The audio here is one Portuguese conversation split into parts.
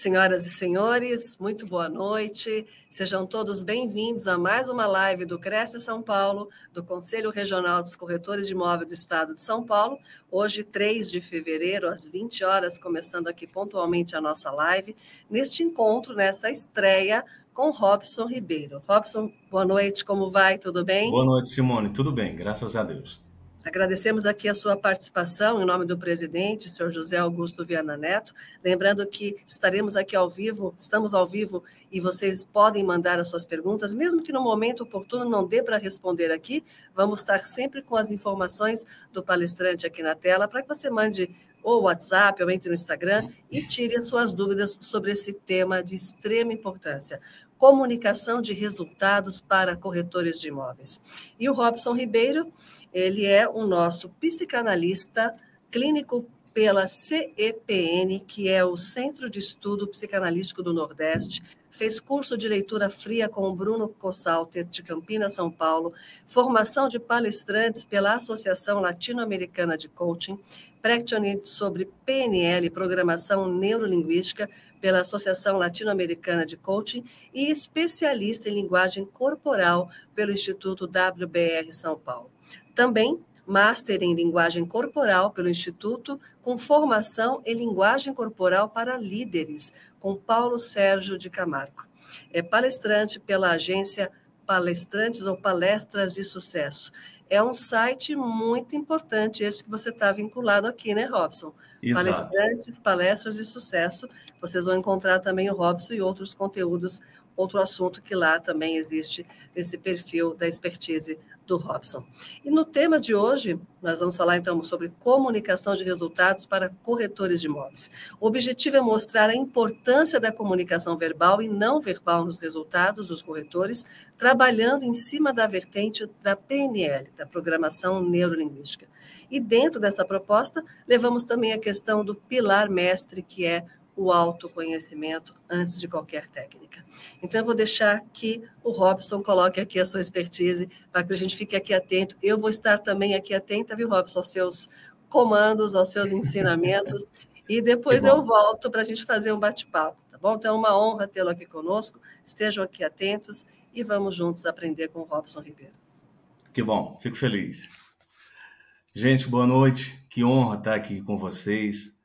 Senhoras e senhores, muito boa noite. Sejam todos bem-vindos a mais uma live do Cresce São Paulo, do Conselho Regional dos Corretores de Imóvel do Estado de São Paulo. Hoje, 3 de fevereiro, às 20 horas, começando aqui pontualmente a nossa live, neste encontro, nessa estreia com Robson Ribeiro. Robson, boa noite, como vai? Tudo bem? Boa noite, Simone. Tudo bem, graças a Deus. Agradecemos aqui a sua participação em nome do presidente, senhor José Augusto Viana Neto. Lembrando que estaremos aqui ao vivo, estamos ao vivo e vocês podem mandar as suas perguntas, mesmo que no momento oportuno não dê para responder aqui, vamos estar sempre com as informações do palestrante aqui na tela para que você mande ou WhatsApp ou entre no Instagram e tire as suas dúvidas sobre esse tema de extrema importância comunicação de resultados para corretores de imóveis. E o Robson Ribeiro, ele é o nosso psicanalista clínico pela CEPN, que é o Centro de Estudo Psicanalítico do Nordeste, fez curso de leitura fria com o Bruno Cossalter, de Campinas, São Paulo, formação de palestrantes pela Associação Latino-Americana de Coaching, practitioner sobre PNL, Programação Neurolinguística, pela Associação Latino-Americana de Coaching. E especialista em linguagem corporal pelo Instituto WBR São Paulo. Também Master em Linguagem Corporal pelo Instituto, com formação em Linguagem Corporal para Líderes, com Paulo Sérgio de Camargo. É palestrante pela agência Palestrantes ou Palestras de Sucesso é um site muito importante, esse que você está vinculado aqui, né, Robson? Exato. Palestrantes, palestras de sucesso. Vocês vão encontrar também o Robson e outros conteúdos, outro assunto que lá também existe nesse perfil da expertise do Robson. E no tema de hoje, nós vamos falar então sobre comunicação de resultados para corretores de imóveis. O objetivo é mostrar a importância da comunicação verbal e não verbal nos resultados dos corretores, trabalhando em cima da vertente da PNL, da Programação Neurolinguística. E dentro dessa proposta, levamos também a questão do pilar mestre, que é o autoconhecimento antes de qualquer técnica. Então, eu vou deixar que o Robson coloque aqui a sua expertise para que a gente fique aqui atento. Eu vou estar também aqui atenta, viu, Robson, aos seus comandos, aos seus ensinamentos, e depois eu volto para a gente fazer um bate-papo, tá bom? Então, é uma honra tê-lo aqui conosco. Estejam aqui atentos e vamos juntos aprender com o Robson Ribeiro. Que bom, fico feliz. Gente, boa noite. Que honra estar aqui com vocês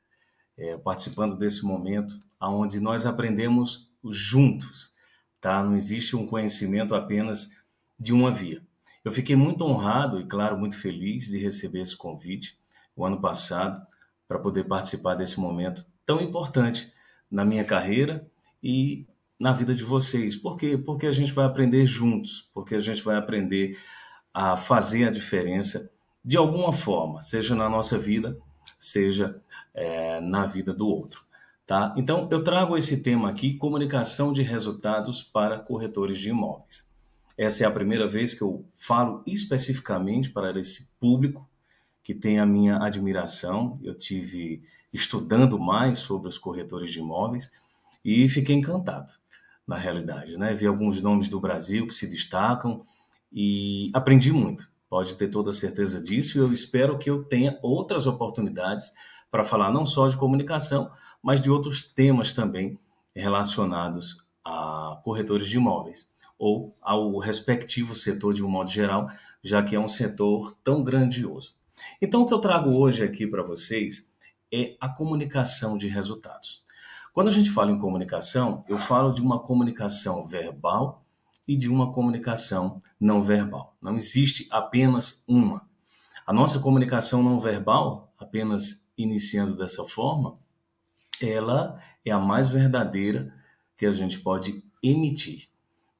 é, participando desse momento, onde nós aprendemos juntos, tá? Não existe um conhecimento apenas de uma via. Eu fiquei muito honrado e, claro, muito feliz de receber esse convite o ano passado para poder participar desse momento tão importante na minha carreira e na vida de vocês. Por quê? Porque a gente vai aprender juntos, porque a gente vai aprender a fazer a diferença de alguma forma, seja na nossa vida, seja é, na vida do outro. Tá? Então, eu trago esse tema aqui, comunicação de resultados para corretores de imóveis. Essa é a primeira vez que eu falo especificamente para esse público que tem a minha admiração. Eu tive estudando mais sobre os corretores de imóveis e fiquei encantado, na realidade. Né? Vi alguns nomes do Brasil que se destacam e aprendi muito. Pode ter toda certeza disso e eu espero que eu tenha outras oportunidades para falar não só de comunicação, mas de outros temas também relacionados a corretores de imóveis ou ao respectivo setor de um modo geral, já que é um setor tão grandioso. Então, o que eu trago hoje aqui para vocês é a comunicação de resultados. Quando a gente fala em comunicação, eu falo de uma comunicação verbal e de uma comunicação não verbal. Não existe apenas uma. A nossa comunicação não verbal, apenas iniciando dessa forma, ela é a mais verdadeira que a gente pode emitir,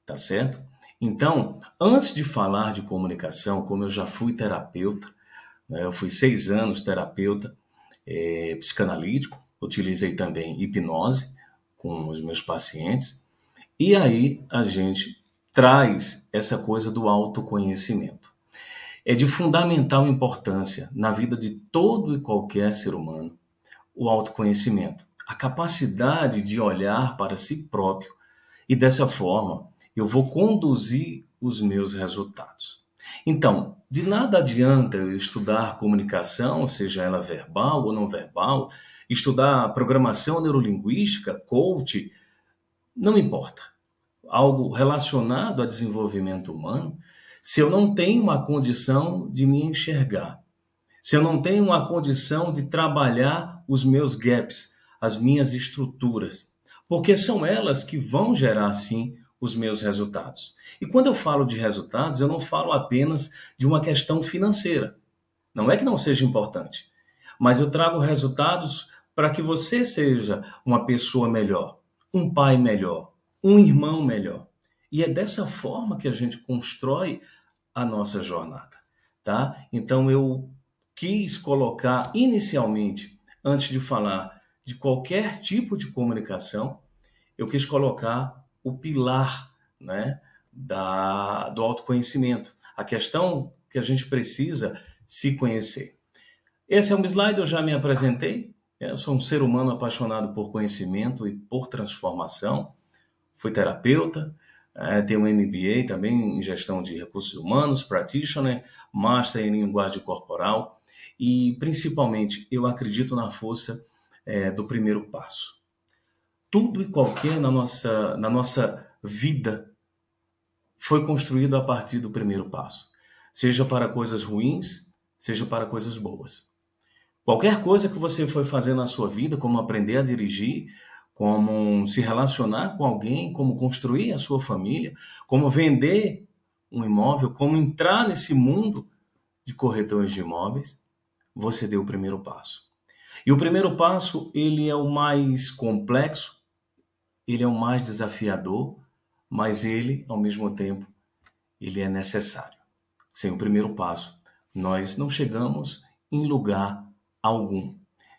tá certo? Então, antes de falar de comunicação, como eu já fui terapeuta, né, eu fui seis anos terapeuta é, psicanalítico, utilizei também hipnose com os meus pacientes, e aí a gente traz essa coisa do autoconhecimento é de fundamental importância na vida de todo e qualquer ser humano o autoconhecimento. a capacidade de olhar para si próprio e dessa forma eu vou conduzir os meus resultados. Então, de nada adianta eu estudar comunicação, seja ela verbal ou não verbal, estudar programação neurolinguística, coach, não importa. Algo relacionado a desenvolvimento humano, se eu não tenho uma condição de me enxergar, se eu não tenho uma condição de trabalhar os meus gaps, as minhas estruturas, porque são elas que vão gerar, sim, os meus resultados. E quando eu falo de resultados, eu não falo apenas de uma questão financeira. Não é que não seja importante, mas eu trago resultados para que você seja uma pessoa melhor, um pai melhor, um irmão melhor. E é dessa forma que a gente constrói a nossa jornada, tá? Então eu quis colocar inicialmente, antes de falar de qualquer tipo de comunicação, eu quis colocar o pilar né, da, do autoconhecimento. A questão que a gente precisa se conhecer. Esse é um slide, eu já me apresentei. Eu sou um ser humano apaixonado por conhecimento e por transformação. Fui terapeuta, é, tenho um MBA também em gestão de recursos humanos, practitioner, master em linguagem corporal. E, principalmente, eu acredito na força é, do primeiro passo. Tudo e qualquer na nossa, na nossa vida foi construído a partir do primeiro passo, seja para coisas ruins, seja para coisas boas. Qualquer coisa que você foi fazer na sua vida, como aprender a dirigir, como se relacionar com alguém, como construir a sua família, como vender um imóvel, como entrar nesse mundo de corretores de imóveis, você deu o primeiro passo. E o primeiro passo, ele é o mais complexo, ele é o mais desafiador, mas ele, ao mesmo tempo, ele é necessário. Sem o primeiro passo, nós não chegamos em lugar algum.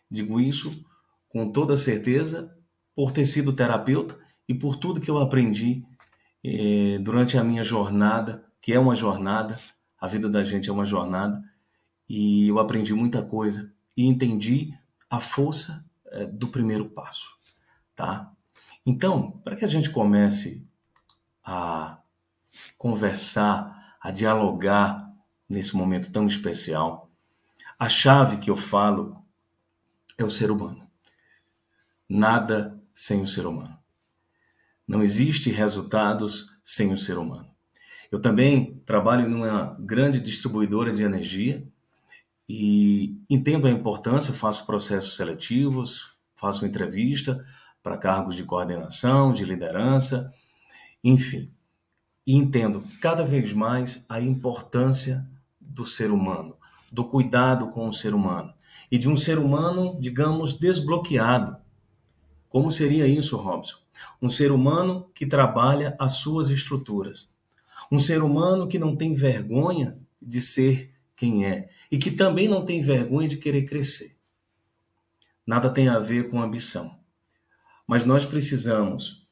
Digo isso com toda certeza por ter sido terapeuta e por tudo que eu aprendi eh, durante a minha jornada, que é uma jornada, a vida da gente é uma jornada, e eu aprendi muita coisa e entendi a força eh, do primeiro passo, tá? Então, para que a gente comece a conversar, a dialogar nesse momento tão especial, a chave que eu falo é o ser humano. Nada sem o ser humano. Não existe resultados sem o ser humano. Eu também trabalho numa grande distribuidora de energia e entendo a importância, faço processos seletivos, faço entrevista, para cargos de coordenação, de liderança, enfim. E entendo cada vez mais a importância do ser humano, do cuidado com o ser humano e de um ser humano, digamos, desbloqueado. Como seria isso, Robson? Um ser humano que trabalha as suas estruturas. Um ser humano que não tem vergonha de ser quem é e que também não tem vergonha de querer crescer. Nada tem a ver com ambição. Mas nós precisamos,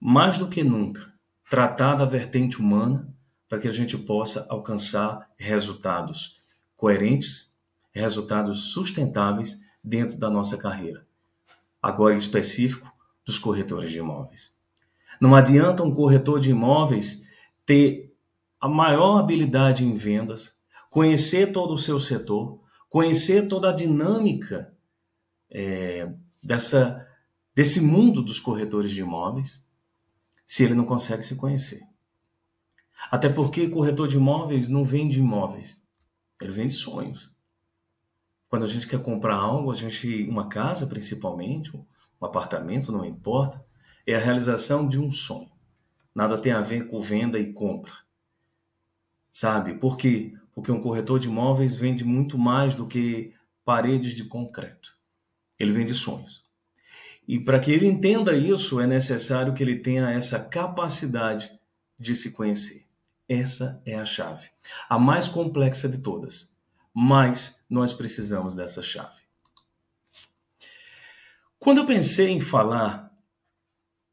mais do que nunca, tratar da vertente humana para que a gente possa alcançar resultados coerentes, resultados sustentáveis dentro da nossa carreira. Agora específico dos corretores de imóveis. Não adianta um corretor de imóveis ter a maior habilidade em vendas, conhecer todo o seu setor, conhecer toda a dinâmica é, dessa desse mundo dos corretores de imóveis se ele não consegue se conhecer. Até porque corretor de imóveis não vende imóveis, ele vende sonhos. Quando a gente quer comprar algo, a gente, uma casa principalmente, um apartamento, não importa, é a realização de um sonho. Nada tem a ver com venda e compra. Sabe? Por quê? Porque um corretor de imóveis vende muito mais do que paredes de concreto. Ele vende sonhos. E para que ele entenda isso, é necessário que ele tenha essa capacidade de se conhecer. Essa é a chave, a mais complexa de todas, mas nós precisamos dessa chave. Quando eu pensei em falar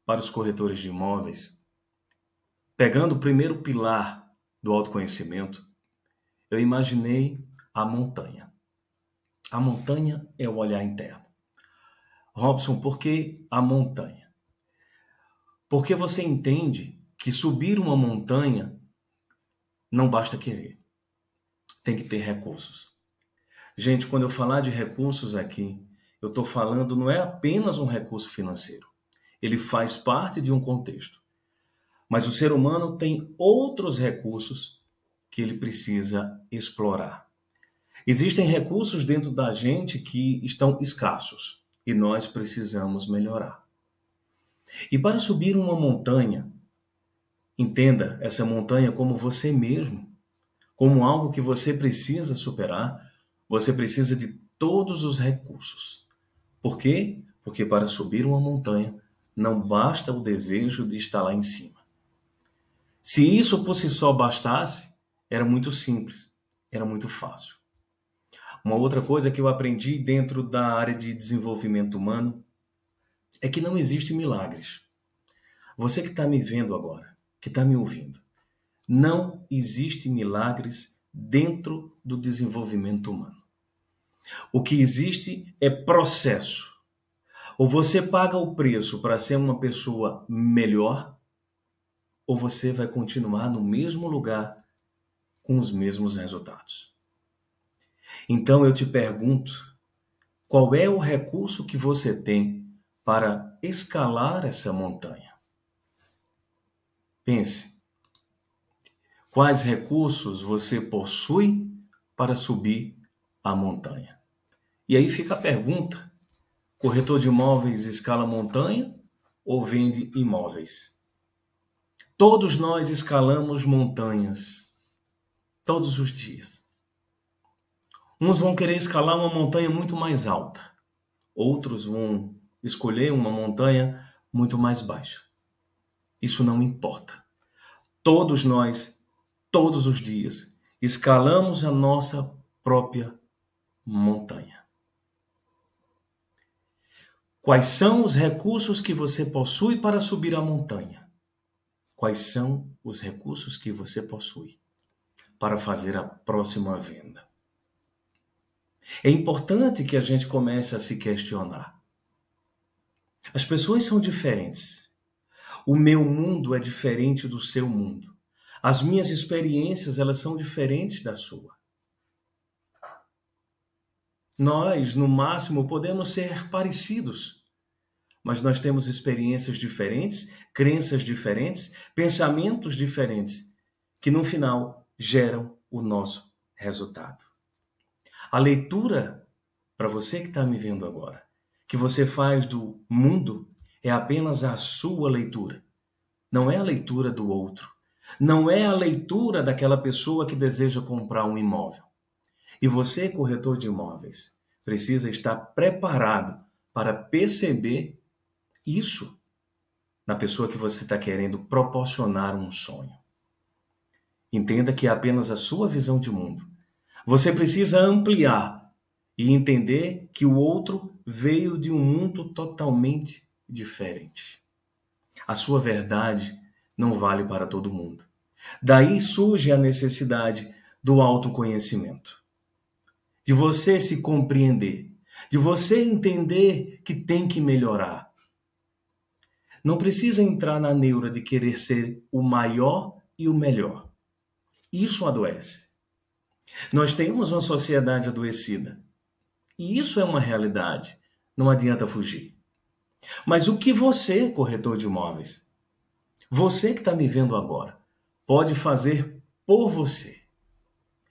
para os corretores de imóveis, pegando o primeiro pilar do autoconhecimento, eu imaginei a montanha. A montanha é o olhar interno. Robson, por que a montanha? Porque você entende que subir uma montanha não basta querer. Tem que ter recursos. Gente, quando eu falar de recursos aqui, eu estou falando não é apenas um recurso financeiro. Ele faz parte de um contexto. Mas o ser humano tem outros recursos que ele precisa explorar. Existem recursos dentro da gente que estão escassos e nós precisamos melhorar. E para subir uma montanha, entenda essa montanha como você mesmo, como algo que você precisa superar, você precisa de todos os recursos. Por quê? Porque para subir uma montanha não basta o desejo de estar lá em cima. Se isso por si só bastasse, era muito simples, era muito fácil. Uma outra coisa que eu aprendi dentro da área de desenvolvimento humano é que não existe milagres. Você que está me vendo agora, que está me ouvindo, não existe milagres dentro do desenvolvimento humano. O que existe é processo. Ou você paga o preço para ser uma pessoa melhor, ou você vai continuar no mesmo lugar com os mesmos resultados. Então eu te pergunto: qual é o recurso que você tem para escalar essa montanha? Pense. Quais recursos você possui para subir a montanha? E aí fica a pergunta: corretor de imóveis escala montanha ou vende imóveis? Todos nós escalamos montanhas todos os dias. Uns vão querer escalar uma montanha muito mais alta, outros vão escolher uma montanha muito mais baixa. Isso não importa. Todos nós, todos os dias, escalamos a nossa própria montanha. Quais são os recursos que você possui para subir a montanha? Quais são os recursos que você possui para fazer a próxima venda? É importante que a gente comece a se questionar. As pessoas são diferentes. O meu mundo é diferente do seu mundo. As minhas experiências, elas são diferentes da sua. Nós, no máximo, podemos ser parecidos, mas nós temos experiências diferentes, crenças diferentes, pensamentos diferentes, que no final geram o nosso resultado. A leitura, para você que está me vendo agora, que você faz do mundo é apenas a sua leitura. Não é a leitura do outro. Não é a leitura daquela pessoa que deseja comprar um imóvel. E você, corretor de imóveis, precisa estar preparado para perceber isso na pessoa que você está querendo proporcionar um sonho. Entenda que é apenas a sua visão de mundo você precisa ampliar e entender que o outro veio de um mundo totalmente diferente. A sua verdade não vale para todo mundo. Daí surge a necessidade do autoconhecimento. De você se compreender, de você entender que tem que melhorar. Não precisa entrar na neura de querer ser o maior e o melhor. Isso adoece. Nós temos uma sociedade adoecida. E isso é uma realidade. Não adianta fugir. Mas o que você, corretor de imóveis, você que está me vendo agora, pode fazer por você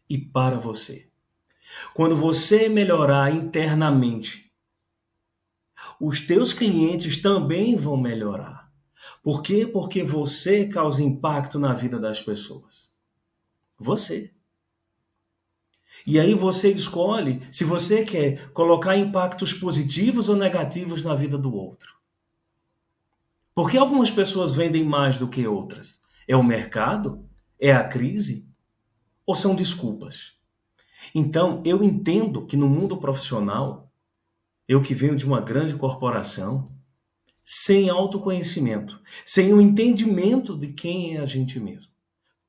e para você? Quando você melhorar internamente, os teus clientes também vão melhorar. Por quê? Porque você causa impacto na vida das pessoas. Você. E aí você escolhe se você quer colocar impactos positivos ou negativos na vida do outro. Por que algumas pessoas vendem mais do que outras? É o mercado? É a crise? Ou são desculpas? Então, eu entendo que no mundo profissional, eu que venho de uma grande corporação, sem autoconhecimento, sem o entendimento de quem é a gente mesmo,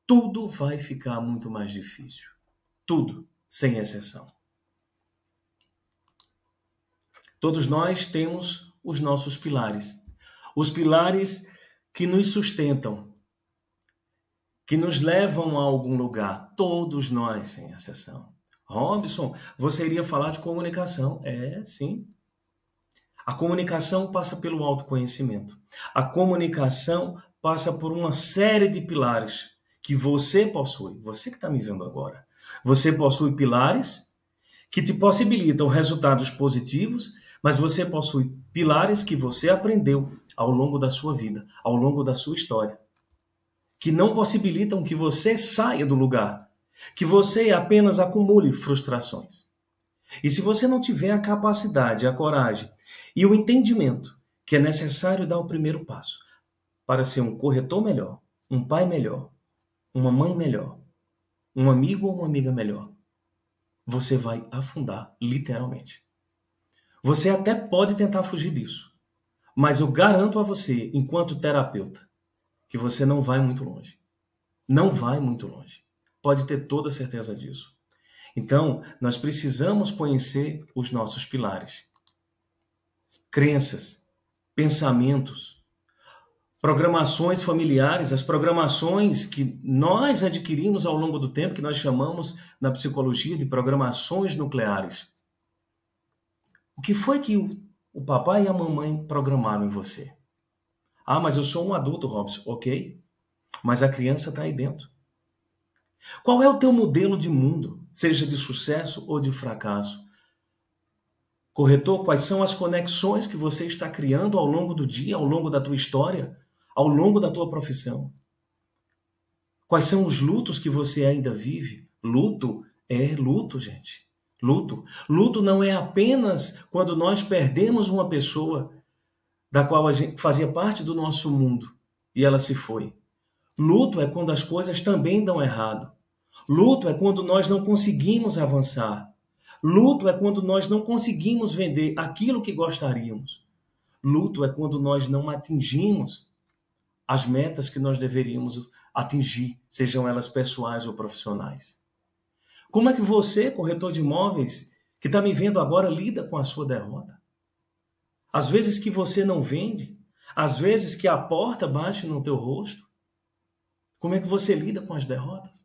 tudo vai ficar muito mais difícil. Tudo sem exceção. Todos nós temos os nossos pilares. Os pilares que nos sustentam, que nos levam a algum lugar. Todos nós, sem exceção. Robson, você iria falar de comunicação. É, sim. A comunicação passa pelo autoconhecimento. A comunicação passa por uma série de pilares que você possui. Você que está me vendo agora. Você possui pilares que te possibilitam resultados positivos, mas você possui pilares que você aprendeu ao longo da sua vida, ao longo da sua história, que não possibilitam que você saia do lugar, que você apenas acumule frustrações. E se você não tiver a capacidade, a coragem e o entendimento que é necessário dar o primeiro passo para ser um corretor melhor, um pai melhor, uma mãe melhor, um amigo ou uma amiga melhor, você vai afundar literalmente. Você até pode tentar fugir disso, mas eu garanto a você, enquanto terapeuta, que você não vai muito longe. Não vai muito longe. Pode ter toda certeza disso. Então, nós precisamos conhecer os nossos pilares. Crenças, pensamentos, programações familiares, as programações que nós adquirimos ao longo do tempo, que nós chamamos na psicologia de programações nucleares. O que foi que o, o papai e a mamãe programaram em você? Ah, mas eu sou um adulto, Robson. Ok, mas a criança está aí dentro. Qual é o teu modelo de mundo, seja de sucesso ou de fracasso? Corretor, quais são as conexões que você está criando ao longo do dia, ao longo da tua história, ao longo da tua profissão? Quais são os lutos que você ainda vive? Luto é luto, gente. Luto. Luto não é apenas quando nós perdemos uma pessoa da qual a gente fazia parte do nosso mundo e ela se foi. Luto é quando as coisas também dão errado. Luto é quando nós não conseguimos avançar. Luto é quando nós não conseguimos vender aquilo que gostaríamos. Luto é quando nós não atingimos as metas que nós deveríamos atingir, sejam elas pessoais ou profissionais. Como é que você, corretor de imóveis, que está me vendo agora, lida com a sua derrota? Às vezes que você não vende, às vezes que a porta bate no teu rosto. Como é que você lida com as derrotas?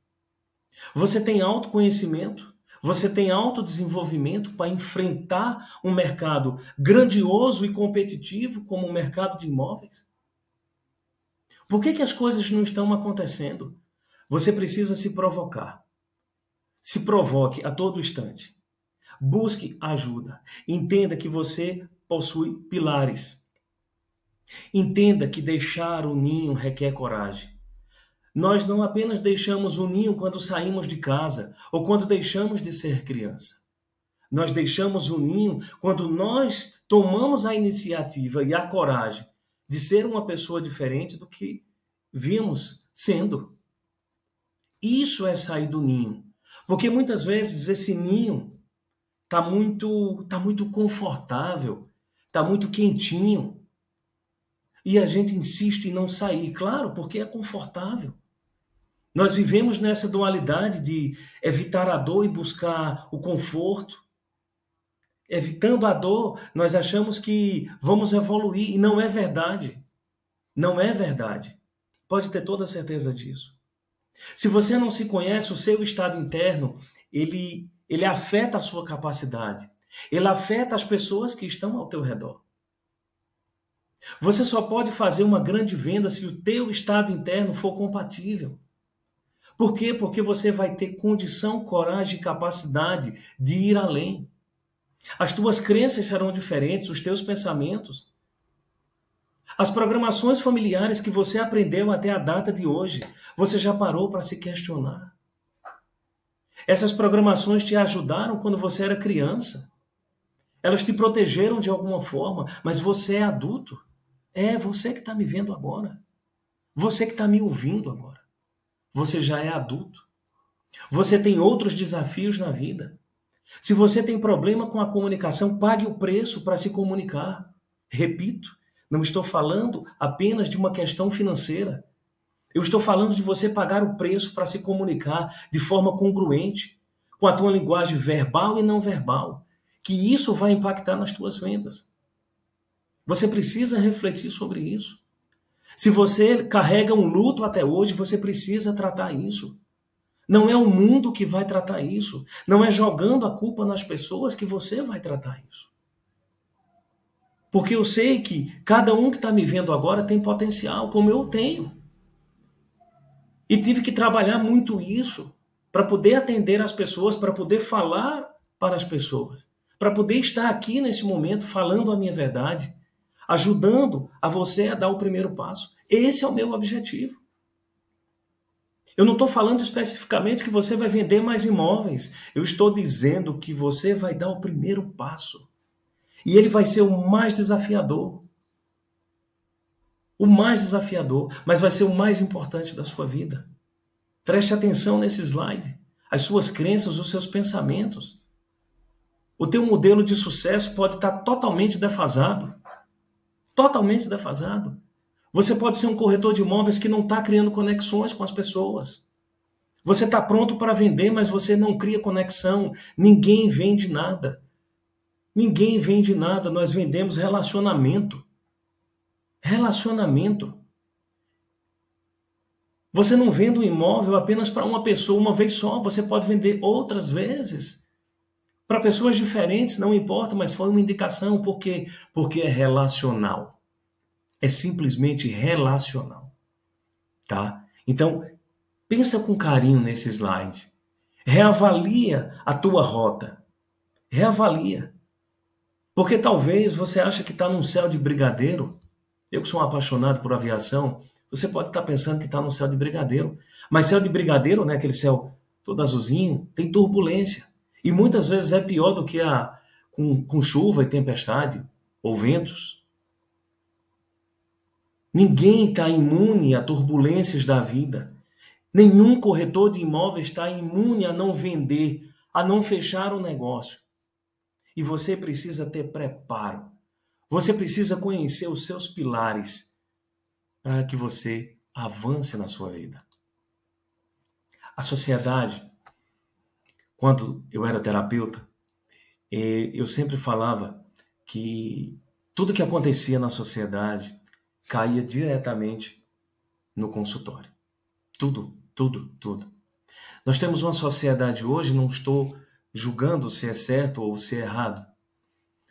Você tem autoconhecimento, você tem autodesenvolvimento para enfrentar um mercado grandioso e competitivo como o mercado de imóveis? Por que, que as coisas não estão acontecendo? Você precisa se provocar. Se provoque a todo instante. Busque ajuda. Entenda que você possui pilares. Entenda que deixar o ninho requer coragem. Nós não apenas deixamos o ninho quando saímos de casa ou quando deixamos de ser criança. Nós deixamos o ninho quando nós tomamos a iniciativa e a coragem de ser uma pessoa diferente do que vimos sendo. Isso é sair do ninho. Porque muitas vezes esse ninho está muito, tá muito confortável, está muito quentinho. E a gente insiste em não sair, claro, porque é confortável. Nós vivemos nessa dualidade de evitar a dor e buscar o conforto. Evitando a dor, nós achamos que vamos evoluir e não é verdade. Não é verdade. Pode ter toda a certeza disso. Se você não se conhece, o seu estado interno, ele, ele afeta a sua capacidade. Ele afeta as pessoas que estão ao teu redor. Você só pode fazer uma grande venda se o teu estado interno for compatível. Por quê? Porque você vai ter condição, coragem e capacidade de ir além. As tuas crenças serão diferentes, os teus pensamentos. As programações familiares que você aprendeu até a data de hoje, você já parou para se questionar? Essas programações te ajudaram quando você era criança. Elas te protegeram de alguma forma, mas você é adulto. É você que está me vendo agora. Você que está me ouvindo agora. Você já é adulto. Você tem outros desafios na vida. Se você tem problema com a comunicação, pague o preço para se comunicar. Repito, não estou falando apenas de uma questão financeira. Eu estou falando de você pagar o preço para se comunicar de forma congruente, com a tua linguagem verbal e não verbal, que isso vai impactar nas tuas vendas. Você precisa refletir sobre isso. Se você carrega um luto até hoje, você precisa tratar isso. Não é o mundo que vai tratar isso. Não é jogando a culpa nas pessoas que você vai tratar isso. Porque eu sei que cada um que está me vendo agora tem potencial, como eu tenho. E tive que trabalhar muito isso para poder atender as pessoas, para poder falar para as pessoas, para poder estar aqui nesse momento falando a minha verdade, ajudando a você a dar o primeiro passo. Esse é o meu objetivo. Eu não estou falando especificamente que você vai vender mais imóveis. Eu estou dizendo que você vai dar o primeiro passo. E ele vai ser o mais desafiador. O mais desafiador, mas vai ser o mais importante da sua vida. Preste atenção nesse slide. As suas crenças, os seus pensamentos. O teu modelo de sucesso pode estar totalmente defasado. Totalmente defasado. Você pode ser um corretor de imóveis que não está criando conexões com as pessoas. Você está pronto para vender, mas você não cria conexão. Ninguém vende nada. Ninguém vende nada. Nós vendemos relacionamento. Relacionamento. Você não vende um imóvel apenas para uma pessoa uma vez só. Você pode vender outras vezes. Para pessoas diferentes, não importa, mas foi uma indicação. Por quê? Porque é relacional é simplesmente relacional, tá? Então, pensa com carinho nesse slide. Reavalia a tua rota. Reavalia. Porque talvez você acha que está num céu de brigadeiro. Eu que sou um apaixonado por aviação, você pode estar tá pensando que está num céu de brigadeiro. Mas céu de brigadeiro, né, aquele céu todo azulzinho, tem turbulência. E muitas vezes é pior do que a com, com chuva e tempestade ou ventos. Ninguém está imune a turbulências da vida. Nenhum corretor de imóveis está imune a não vender, a não fechar o negócio. E você precisa ter preparo. Você precisa conhecer os seus pilares para que você avance na sua vida. A sociedade, quando eu era terapeuta, eu sempre falava que tudo que acontecia na sociedade caía diretamente no consultório. Tudo, tudo, tudo. Nós temos uma sociedade hoje, não estou julgando se é certo ou se é errado.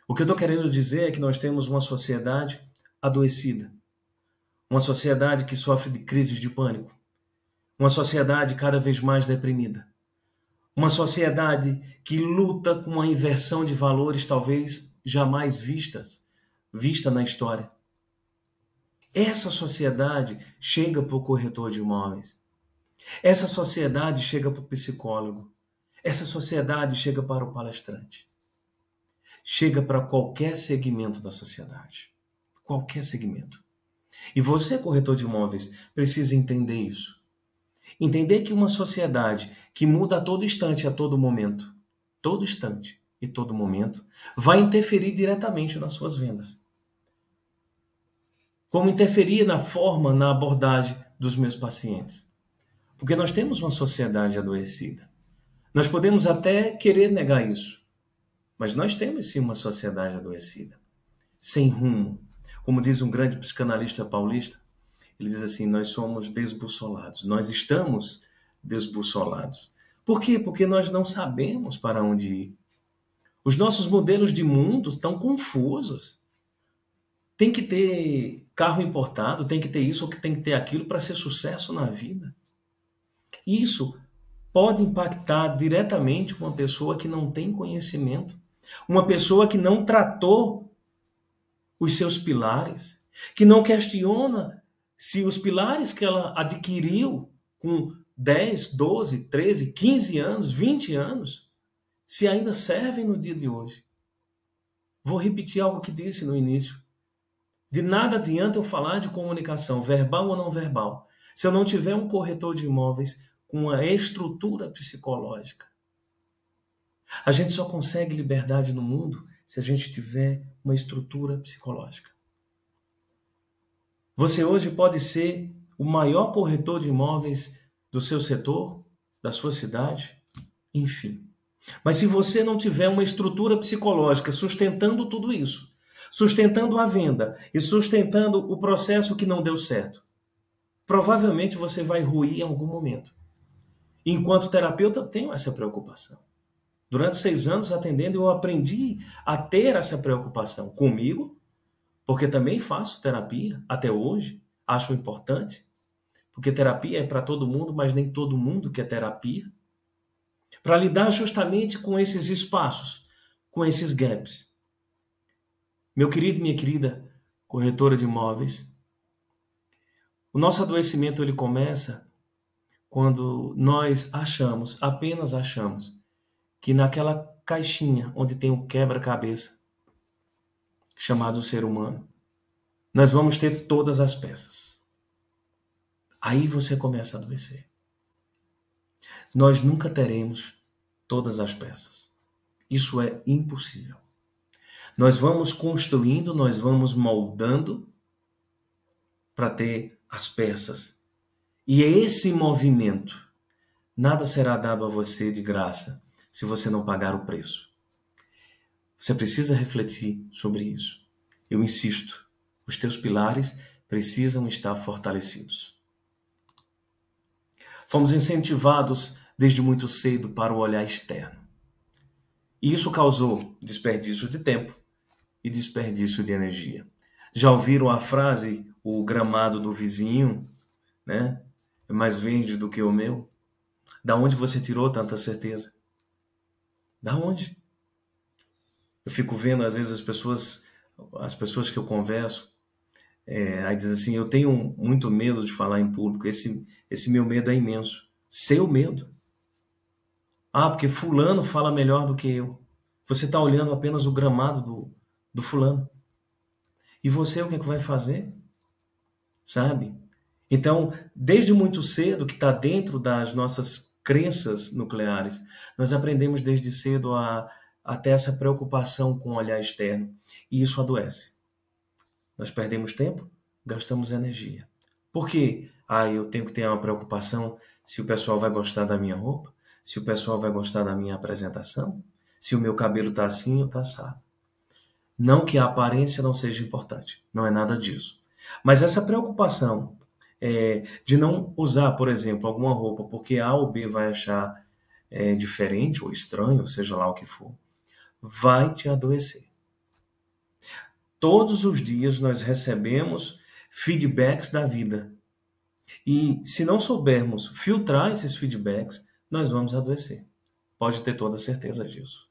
O que eu estou querendo dizer é que nós temos uma sociedade adoecida, uma sociedade que sofre de crises de pânico, uma sociedade cada vez mais deprimida, uma sociedade que luta com uma inversão de valores talvez jamais vistas, vista na história. Essa sociedade chega para o corretor de imóveis. Essa sociedade chega para o psicólogo. Essa sociedade chega para o palestrante. Chega para qualquer segmento da sociedade. Qualquer segmento. E você, corretor de imóveis, precisa entender isso. Entender que uma sociedade que muda a todo instante, a todo momento, todo instante e todo momento, vai interferir diretamente nas suas vendas como interferir na forma, na abordagem dos meus pacientes. Porque nós temos uma sociedade adoecida. Nós podemos até querer negar isso, mas nós temos sim uma sociedade adoecida, sem rumo. Como diz um grande psicanalista paulista, ele diz assim: nós somos desbussolados, nós estamos desbussolados. Por quê? Porque nós não sabemos para onde ir. Os nossos modelos de mundo estão confusos. Tem que ter carro importado, tem que ter isso ou tem que ter aquilo para ser sucesso na vida. Isso pode impactar diretamente uma pessoa que não tem conhecimento, uma pessoa que não tratou os seus pilares, que não questiona se os pilares que ela adquiriu com 10, 12, 13, 15 anos, 20 anos, se ainda servem no dia de hoje. Vou repetir algo que disse no início. De nada adianta eu falar de comunicação, verbal ou não verbal, se eu não tiver um corretor de imóveis com uma estrutura psicológica. A gente só consegue liberdade no mundo se a gente tiver uma estrutura psicológica. Você hoje pode ser o maior corretor de imóveis do seu setor, da sua cidade, enfim. Mas se você não tiver uma estrutura psicológica sustentando tudo isso, sustentando a venda e sustentando o processo que não deu certo, provavelmente você vai ruir em algum momento. Enquanto terapeuta, eu tenho essa preocupação. Durante seis anos atendendo, eu aprendi a ter essa preocupação comigo, porque também faço terapia até hoje, acho importante, porque terapia é para todo mundo, mas nem todo mundo quer terapia. Para lidar justamente com esses espaços, com esses gaps. Meu querido, minha querida corretora de imóveis, o nosso adoecimento ele começa quando nós achamos, apenas achamos, que naquela caixinha onde tem o quebra-cabeça, chamado ser humano, nós vamos ter todas as peças. Aí você começa a adoecer. Nós nunca teremos todas as peças. Isso é impossível. Nós vamos construindo, nós vamos moldando para ter as peças. E é esse movimento, nada será dado a você de graça se você não pagar o preço. Você precisa refletir sobre isso. Eu insisto, os teus pilares precisam estar fortalecidos. Fomos incentivados desde muito cedo para o olhar externo. E isso causou desperdício de tempo e desperdício de energia. Já ouviram a frase o gramado do vizinho, né? É mais verde do que o meu? Da onde você tirou tanta certeza? Da onde? Eu fico vendo às vezes as pessoas, as pessoas que eu converso, é, aí diz assim, eu tenho muito medo de falar em público. Esse, esse meu medo é imenso. Seu medo. Ah, porque fulano fala melhor do que eu. Você está olhando apenas o gramado do, do fulano. E você o que, é que vai fazer? Sabe? Então, desde muito cedo, que está dentro das nossas crenças nucleares, nós aprendemos desde cedo a, a ter essa preocupação com o olhar externo. E isso adoece. Nós perdemos tempo, gastamos energia. Por quê? Ah, eu tenho que ter uma preocupação se o pessoal vai gostar da minha roupa, se o pessoal vai gostar da minha apresentação, se o meu cabelo está assim ou está assado. Não que a aparência não seja importante, não é nada disso. Mas essa preocupação é, de não usar, por exemplo, alguma roupa porque A ou B vai achar é, diferente ou estranho, seja lá o que for, vai te adoecer. Todos os dias nós recebemos feedbacks da vida. E se não soubermos filtrar esses feedbacks, nós vamos adoecer. Pode ter toda certeza disso.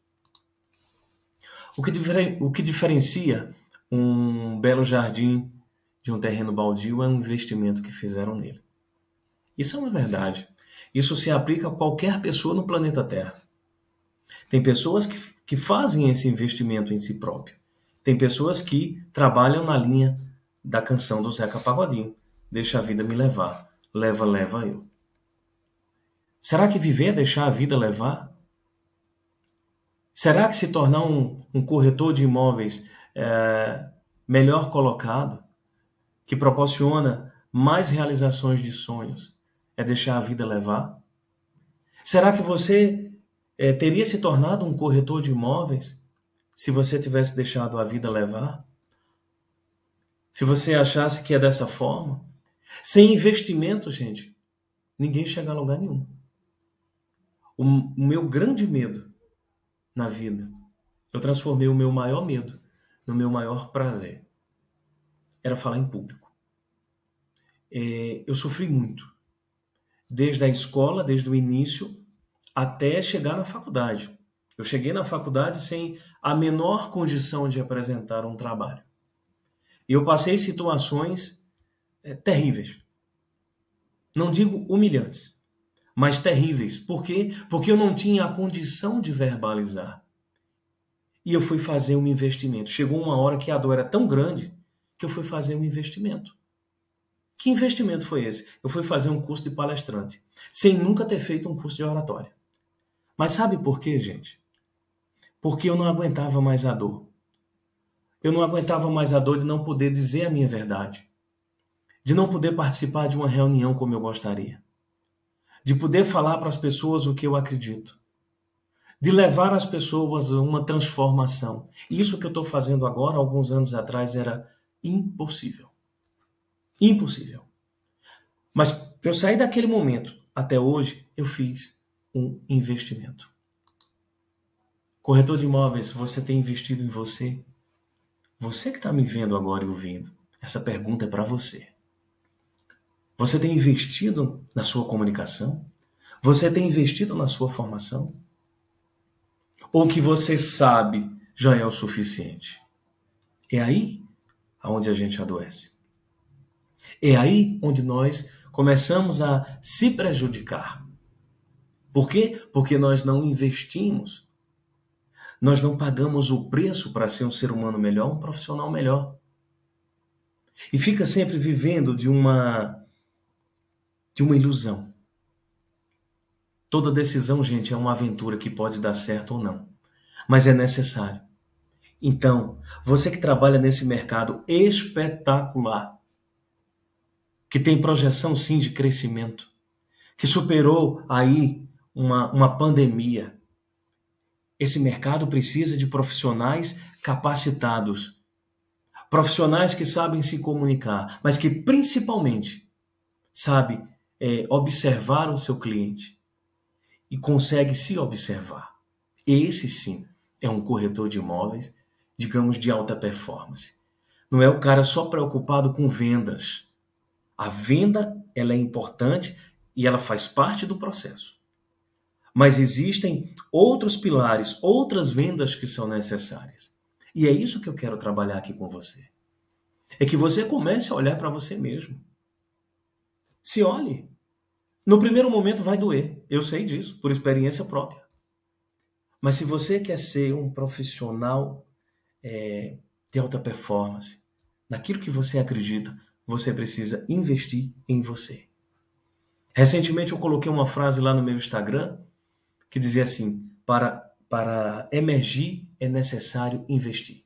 O que, o que diferencia um belo jardim de um terreno baldio é o investimento que fizeram nele. Isso é uma verdade. Isso se aplica a qualquer pessoa no planeta Terra. Tem pessoas que, que fazem esse investimento em si próprio. Tem pessoas que trabalham na linha da canção do Zeca Pagodinho. Deixa a vida me levar. Leva, leva eu. Será que viver é deixar a vida levar? Será que se tornar um, um corretor de imóveis é, melhor colocado, que proporciona mais realizações de sonhos, é deixar a vida levar? Será que você é, teria se tornado um corretor de imóveis se você tivesse deixado a vida levar? Se você achasse que é dessa forma? Sem investimento, gente, ninguém chega a lugar nenhum. O, o meu grande medo na vida. Eu transformei o meu maior medo no meu maior prazer. Era falar em público. É, eu sofri muito. Desde a escola, desde o início, até chegar na faculdade. Eu cheguei na faculdade sem a menor condição de apresentar um trabalho. E eu passei situações é, terríveis. Não digo humilhantes, mas terríveis. Por quê? Porque eu não tinha a condição de verbalizar. E eu fui fazer um investimento. Chegou uma hora que a dor era tão grande que eu fui fazer um investimento. Que investimento foi esse? Eu fui fazer um curso de palestrante, sem nunca ter feito um curso de oratória. Mas sabe por quê, gente? Porque eu não aguentava mais a dor. Eu não aguentava mais a dor de não poder dizer a minha verdade, de não poder participar de uma reunião como eu gostaria de poder falar para as pessoas o que eu acredito, de levar as pessoas a uma transformação. Isso que eu estou fazendo agora, alguns anos atrás, era impossível. Impossível. Mas para eu sair daquele momento até hoje, eu fiz um investimento. Corretor de imóveis, você tem investido em você? Você que está me vendo agora e ouvindo, essa pergunta é para você. Você tem investido na sua comunicação? Você tem investido na sua formação? Ou que você sabe já é o suficiente? É aí aonde a gente adoece. É aí onde nós começamos a se prejudicar. Por quê? Porque nós não investimos. Nós não pagamos o preço para ser um ser humano melhor, um profissional melhor. E fica sempre vivendo de uma de uma ilusão. Toda decisão, gente, é uma aventura que pode dar certo ou não, mas é necessário. Então, você que trabalha nesse mercado espetacular, que tem projeção sim de crescimento, que superou aí uma, uma pandemia, esse mercado precisa de profissionais capacitados, profissionais que sabem se comunicar, mas que principalmente sabe é, observar o seu cliente e consegue se observar. Esse sim é um corretor de imóveis, digamos, de alta performance. Não é o cara só preocupado com vendas. A venda ela é importante e ela faz parte do processo. Mas existem outros pilares, outras vendas que são necessárias. E é isso que eu quero trabalhar aqui com você. É que você comece a olhar para você mesmo. Se olhe. No primeiro momento vai doer, eu sei disso, por experiência própria. Mas se você quer ser um profissional é, de alta performance, naquilo que você acredita, você precisa investir em você. Recentemente eu coloquei uma frase lá no meu Instagram que dizia assim: para, para emergir é necessário investir.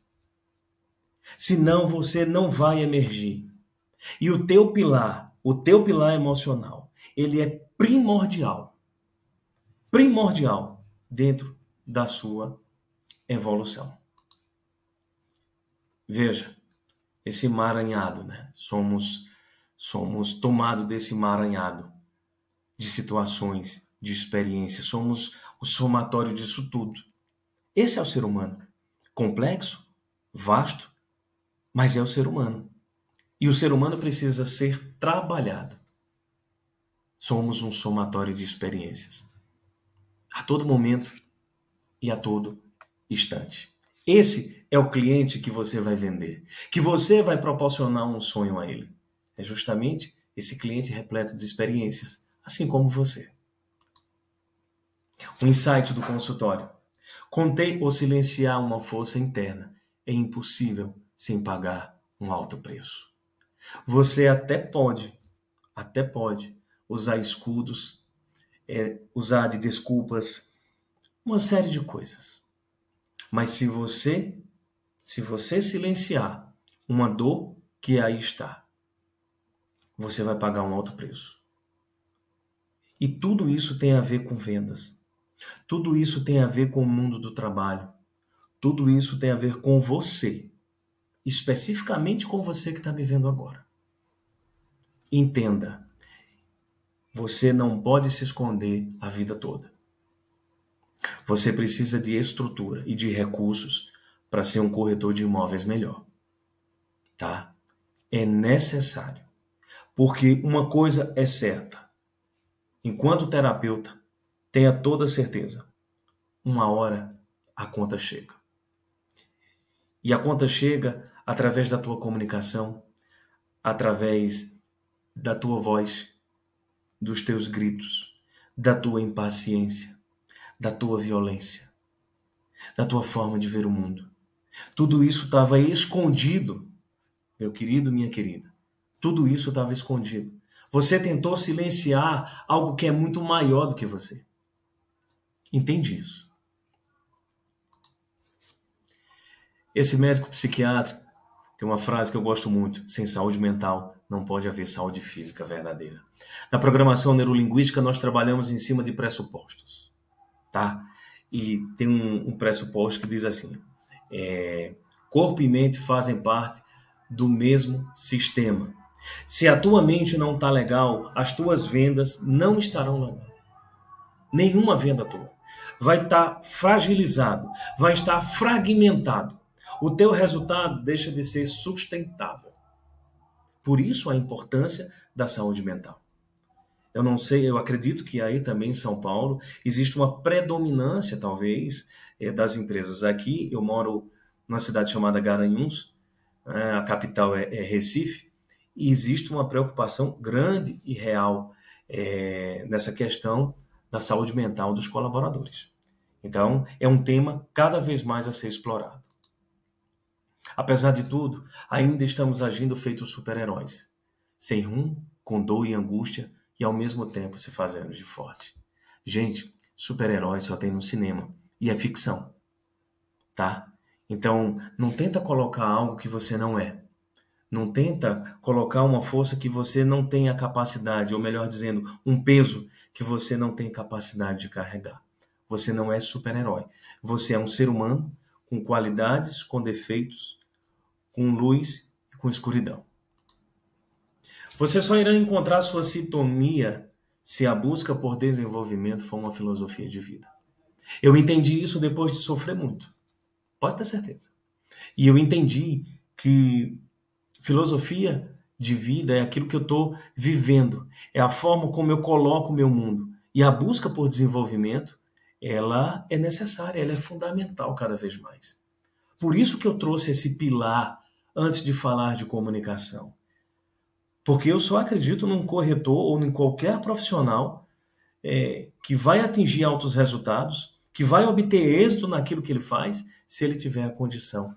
Senão você não vai emergir. E o teu pilar o teu pilar emocional, ele é primordial. Primordial dentro da sua evolução. Veja, esse emaranhado, né? Somos somos tomados desse emaranhado de situações, de experiências, somos o somatório disso tudo. Esse é o ser humano. Complexo, vasto, mas é o ser humano. E o ser humano precisa ser trabalhado. Somos um somatório de experiências. A todo momento e a todo instante. Esse é o cliente que você vai vender, que você vai proporcionar um sonho a ele. É justamente esse cliente repleto de experiências, assim como você. O insight do consultório. Contei ou silenciar uma força interna é impossível sem pagar um alto preço. Você até pode, até pode usar escudos, é, usar de desculpas, uma série de coisas. Mas se você, se você silenciar uma dor que aí está, você vai pagar um alto preço. E tudo isso tem a ver com vendas. Tudo isso tem a ver com o mundo do trabalho. Tudo isso tem a ver com você especificamente com você que está me vendo agora. Entenda, você não pode se esconder a vida toda. Você precisa de estrutura e de recursos para ser um corretor de imóveis melhor. Tá? É necessário. Porque uma coisa é certa. Enquanto terapeuta, tenha toda certeza, uma hora a conta chega. E a conta chega através da tua comunicação, através da tua voz, dos teus gritos, da tua impaciência, da tua violência, da tua forma de ver o mundo. Tudo isso estava escondido, meu querido, minha querida. Tudo isso estava escondido. Você tentou silenciar algo que é muito maior do que você. Entende isso? Esse médico psiquiatra tem uma frase que eu gosto muito: sem saúde mental não pode haver saúde física verdadeira. Na programação neurolinguística, nós trabalhamos em cima de pressupostos, tá? e tem um, um pressuposto que diz assim: é, corpo e mente fazem parte do mesmo sistema. Se a tua mente não está legal, as tuas vendas não estarão legais. Nenhuma venda tua. Vai estar tá fragilizado, vai estar fragmentado. O teu resultado deixa de ser sustentável. Por isso a importância da saúde mental. Eu não sei, eu acredito que aí também em São Paulo existe uma predominância, talvez, eh, das empresas. Aqui eu moro numa cidade chamada Garanhuns, eh, a capital é, é Recife, e existe uma preocupação grande e real é, nessa questão da saúde mental dos colaboradores. Então, é um tema cada vez mais a ser explorado. Apesar de tudo, ainda estamos agindo feitos super-heróis, sem rumo, com dor e angústia, e ao mesmo tempo se fazendo de forte. Gente, super-heróis só tem no cinema e é ficção, tá? Então, não tenta colocar algo que você não é. Não tenta colocar uma força que você não tem a capacidade, ou melhor dizendo, um peso que você não tem capacidade de carregar. Você não é super-herói. Você é um ser humano com qualidades, com defeitos, com luz e com escuridão. Você só irá encontrar sua sintonia se a busca por desenvolvimento for uma filosofia de vida. Eu entendi isso depois de sofrer muito. Pode ter certeza. E eu entendi que filosofia de vida é aquilo que eu estou vivendo, é a forma como eu coloco o meu mundo. E a busca por desenvolvimento, ela é necessária, ela é fundamental cada vez mais. Por isso que eu trouxe esse pilar antes de falar de comunicação. Porque eu só acredito num corretor ou em qualquer profissional é, que vai atingir altos resultados, que vai obter êxito naquilo que ele faz, se ele tiver a condição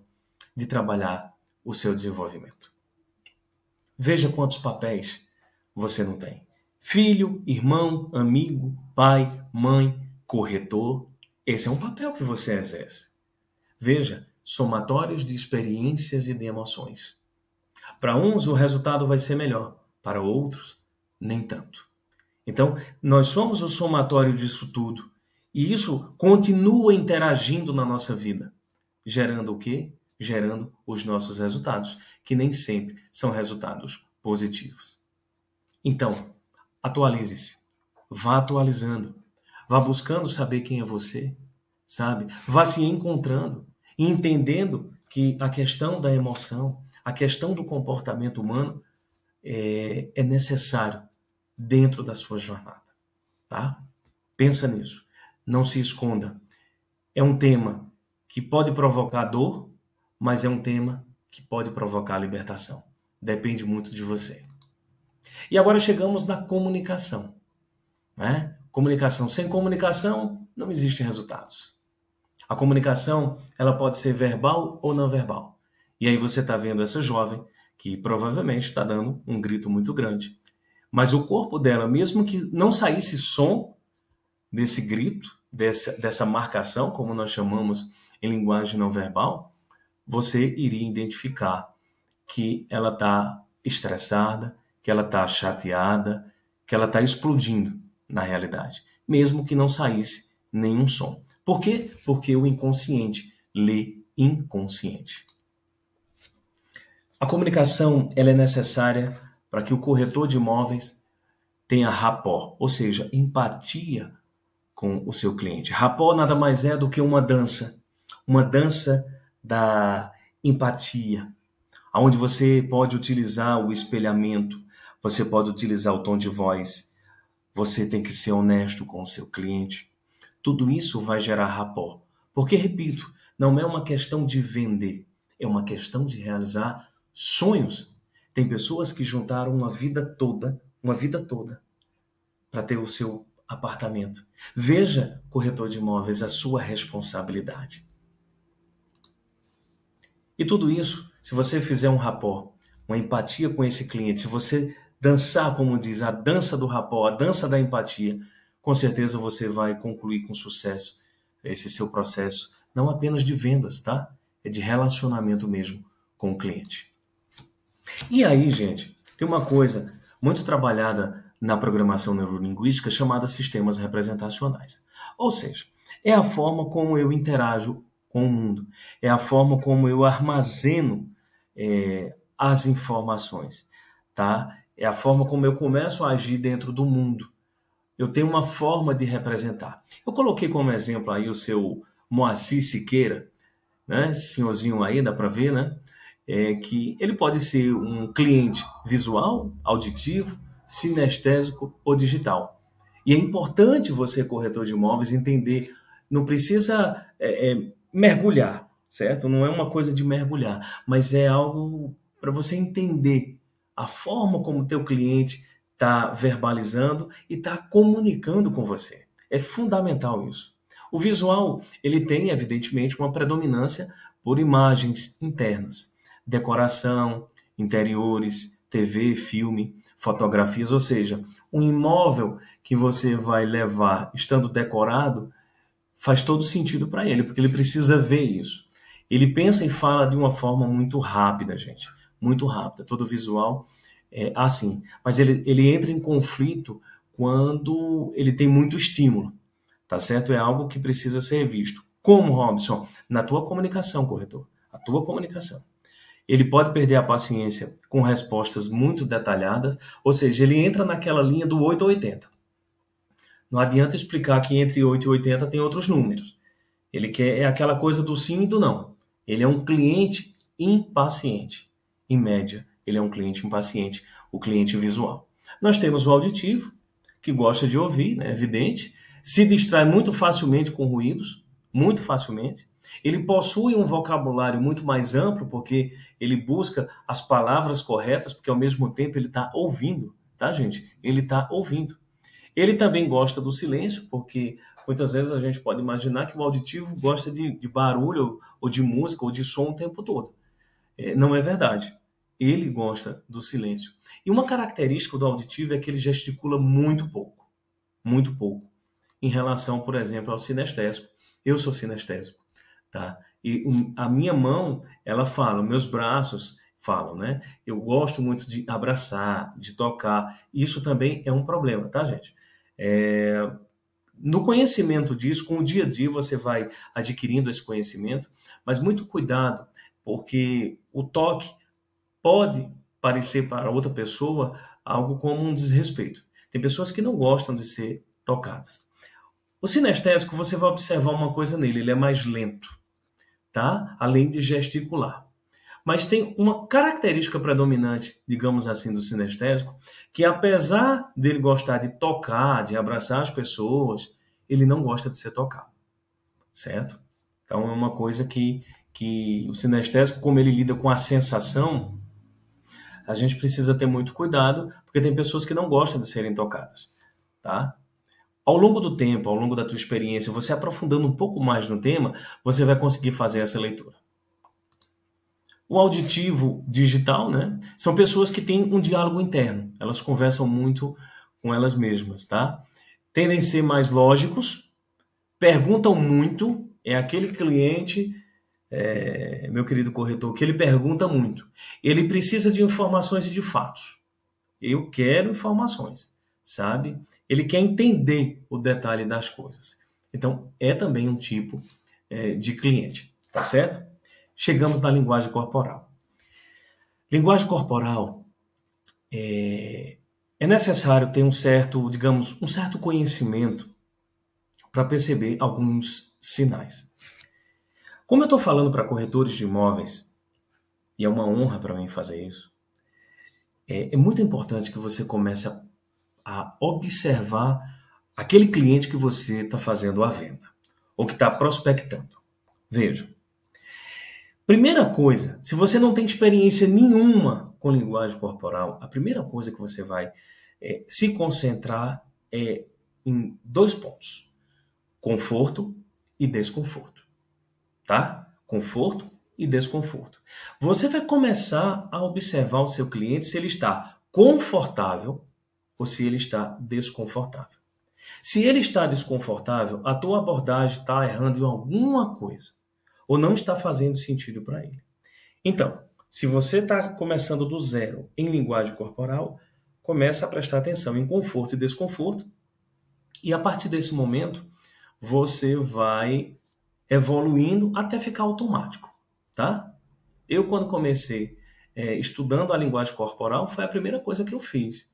de trabalhar o seu desenvolvimento. Veja quantos papéis você não tem: filho, irmão, amigo, pai, mãe, corretor. Esse é um papel que você exerce. Veja, somatórios de experiências e de emoções. Para uns, o resultado vai ser melhor, para outros, nem tanto. Então, nós somos o somatório disso tudo. E isso continua interagindo na nossa vida, gerando o quê? Gerando os nossos resultados, que nem sempre são resultados positivos. Então, atualize-se. Vá atualizando. Vá buscando saber quem é você, sabe? Vá se encontrando e entendendo que a questão da emoção, a questão do comportamento humano é, é necessário dentro da sua jornada, tá? Pensa nisso. Não se esconda. É um tema que pode provocar dor, mas é um tema que pode provocar libertação. Depende muito de você. E agora chegamos na comunicação. Né? Comunicação. Sem comunicação, não existem resultados. A comunicação ela pode ser verbal ou não verbal. E aí você está vendo essa jovem que provavelmente está dando um grito muito grande. Mas o corpo dela, mesmo que não saísse som desse grito, dessa, dessa marcação, como nós chamamos em linguagem não verbal, você iria identificar que ela está estressada, que ela está chateada, que ela está explodindo na realidade, mesmo que não saísse nenhum som. Por quê? Porque o inconsciente lê inconsciente. A comunicação ela é necessária para que o corretor de imóveis tenha rapport, ou seja, empatia com o seu cliente. Rapport nada mais é do que uma dança, uma dança da empatia, onde você pode utilizar o espelhamento, você pode utilizar o tom de voz, você tem que ser honesto com o seu cliente. Tudo isso vai gerar rapport. Porque, repito, não é uma questão de vender, é uma questão de realizar sonhos. Tem pessoas que juntaram uma vida toda, uma vida toda, para ter o seu apartamento. Veja, corretor de imóveis, a sua responsabilidade. E tudo isso, se você fizer um rapó, uma empatia com esse cliente, se você dançar, como diz, a dança do rapó, a dança da empatia, com certeza você vai concluir com sucesso esse seu processo, não apenas de vendas, tá? É de relacionamento mesmo com o cliente. E aí, gente, tem uma coisa muito trabalhada na programação neurolinguística chamada sistemas representacionais. Ou seja, É a forma como eu interajo com o mundo, é a forma como eu armazeno é, as informações, tá? É a forma como eu começo a agir dentro do mundo. Eu tenho uma forma de representar. Eu coloquei como exemplo aí o seu Moacir Siqueira, né? Senhorzinho aí, dá para ver, né? É que ele pode ser um cliente visual, auditivo, sinestésico ou digital. E é importante você, corretor de imóveis, entender. Não precisa é, é, mergulhar, certo? Não é uma coisa de mergulhar, mas é algo para você entender a forma como o teu cliente está verbalizando e está comunicando com você. É fundamental isso. O visual, ele tem, evidentemente, uma predominância por imagens internas, decoração, interiores, TV, filme, fotografias, ou seja, um imóvel que você vai levar estando decorado faz todo sentido para ele, porque ele precisa ver isso. Ele pensa e fala de uma forma muito rápida, gente, muito rápida. Todo visual é assim, mas ele, ele entra em conflito quando ele tem muito estímulo, tá certo? É algo que precisa ser visto. Como, Robson? Na tua comunicação, corretor. A tua comunicação. Ele pode perder a paciência com respostas muito detalhadas, ou seja, ele entra naquela linha do 8 ou 80. Não adianta explicar que entre 8 e 80 tem outros números. Ele quer é aquela coisa do sim e do não. Ele é um cliente impaciente. Em média, ele é um cliente impaciente, o cliente visual. Nós temos o auditivo, que gosta de ouvir, né, evidente, se distrai muito facilmente com ruídos, muito facilmente. Ele possui um vocabulário muito mais amplo, porque ele busca as palavras corretas, porque ao mesmo tempo ele está ouvindo, tá, gente? Ele está ouvindo. Ele também gosta do silêncio, porque muitas vezes a gente pode imaginar que o auditivo gosta de, de barulho, ou de música, ou de som o tempo todo. É, não é verdade. Ele gosta do silêncio. E uma característica do auditivo é que ele gesticula muito pouco. Muito pouco. Em relação, por exemplo, ao sinestésico. Eu sou sinestésico, tá? E a minha mão, ela fala, meus braços falam, né? Eu gosto muito de abraçar, de tocar. Isso também é um problema, tá, gente? É, no conhecimento disso, com o dia a dia você vai adquirindo esse conhecimento, mas muito cuidado, porque o toque pode parecer para outra pessoa algo como um desrespeito. Tem pessoas que não gostam de ser tocadas. O sinestésico, você vai observar uma coisa nele, ele é mais lento, tá? Além de gesticular. Mas tem uma característica predominante, digamos assim, do sinestésico, que apesar dele gostar de tocar, de abraçar as pessoas, ele não gosta de ser tocado, certo? Então é uma coisa que, que o sinestésico, como ele lida com a sensação, a gente precisa ter muito cuidado, porque tem pessoas que não gostam de serem tocadas, tá? Ao longo do tempo, ao longo da tua experiência, você aprofundando um pouco mais no tema, você vai conseguir fazer essa leitura. O auditivo digital, né? São pessoas que têm um diálogo interno. Elas conversam muito com elas mesmas, tá? Tendem a ser mais lógicos, perguntam muito. É aquele cliente, é, meu querido corretor, que ele pergunta muito. Ele precisa de informações e de fatos. Eu quero informações, sabe? Ele quer entender o detalhe das coisas. Então, é também um tipo é, de cliente, tá certo? chegamos na linguagem corporal. Linguagem corporal é, é necessário ter um certo, digamos, um certo conhecimento para perceber alguns sinais. Como eu estou falando para corretores de imóveis, e é uma honra para mim fazer isso, é, é, muito importante que você comece a, a observar aquele cliente que você está fazendo a venda, ou que está prospectando. Veja, Primeira coisa, se você não tem experiência nenhuma com linguagem corporal, a primeira coisa que você vai é, se concentrar é em dois pontos: conforto e desconforto. Tá? Conforto e desconforto. Você vai começar a observar o seu cliente se ele está confortável ou se ele está desconfortável. Se ele está desconfortável, a tua abordagem está errando em alguma coisa ou não está fazendo sentido para ele. Então, se você está começando do zero em linguagem corporal, começa a prestar atenção em conforto e desconforto, e a partir desse momento, você vai evoluindo até ficar automático, tá? Eu, quando comecei é, estudando a linguagem corporal, foi a primeira coisa que eu fiz.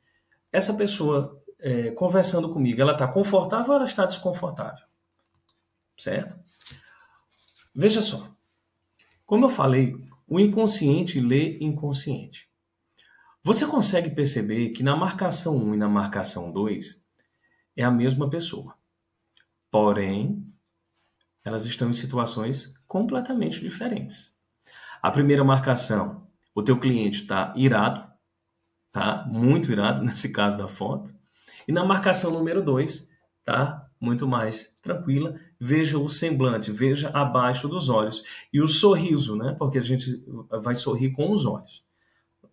Essa pessoa é, conversando comigo, ela está confortável ou ela está desconfortável? Certo? Veja só. Como eu falei, o inconsciente lê inconsciente. Você consegue perceber que na marcação 1 e na marcação 2 é a mesma pessoa. Porém, elas estão em situações completamente diferentes. A primeira marcação, o teu cliente está irado, tá? Muito irado nesse caso da foto. E na marcação número 2, tá? Muito mais tranquila. Veja o semblante, veja abaixo dos olhos e o sorriso, né? Porque a gente vai sorrir com os olhos,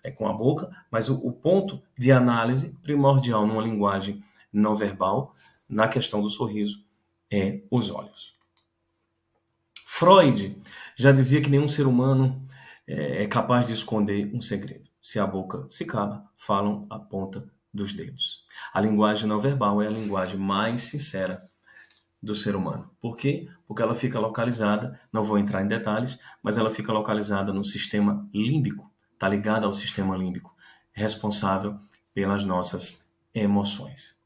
é com a boca, mas o, o ponto de análise primordial numa linguagem não verbal, na questão do sorriso, é os olhos. Freud já dizia que nenhum ser humano é, é capaz de esconder um segredo. Se a boca se cala, falam a ponta dos dedos. A linguagem não verbal é a linguagem mais sincera do ser humano. Por quê? Porque ela fica localizada, não vou entrar em detalhes, mas ela fica localizada no sistema límbico, está ligada ao sistema límbico, responsável pelas nossas emoções.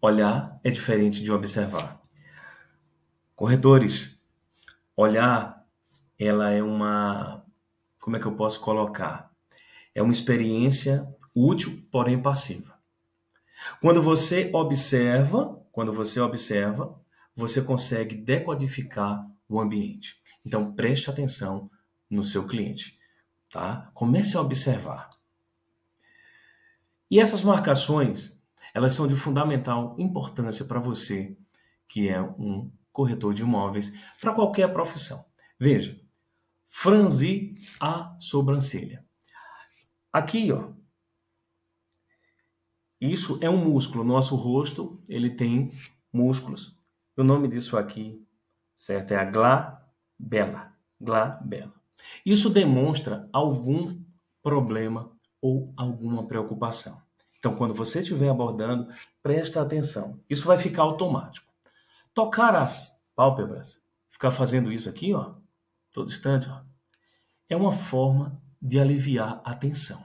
Olhar é diferente de observar. Corretores, olhar, ela é uma, como é que eu posso colocar? É uma experiência útil, porém passiva. Quando você observa, quando você observa, você consegue decodificar o ambiente. Então preste atenção no seu cliente, tá? Comece a observar. E essas marcações, elas são de fundamental importância para você que é um corretor de imóveis, para qualquer profissão. Veja, franzir a sobrancelha. Aqui, ó, isso é um músculo. Nosso rosto, ele tem músculos. O nome disso aqui, certo, é a glabela. Glabela. Isso demonstra algum problema ou alguma preocupação. Então, quando você estiver abordando, presta atenção. Isso vai ficar automático. Tocar as pálpebras, ficar fazendo isso aqui, ó, todo instante, ó, é uma forma de aliviar a tensão.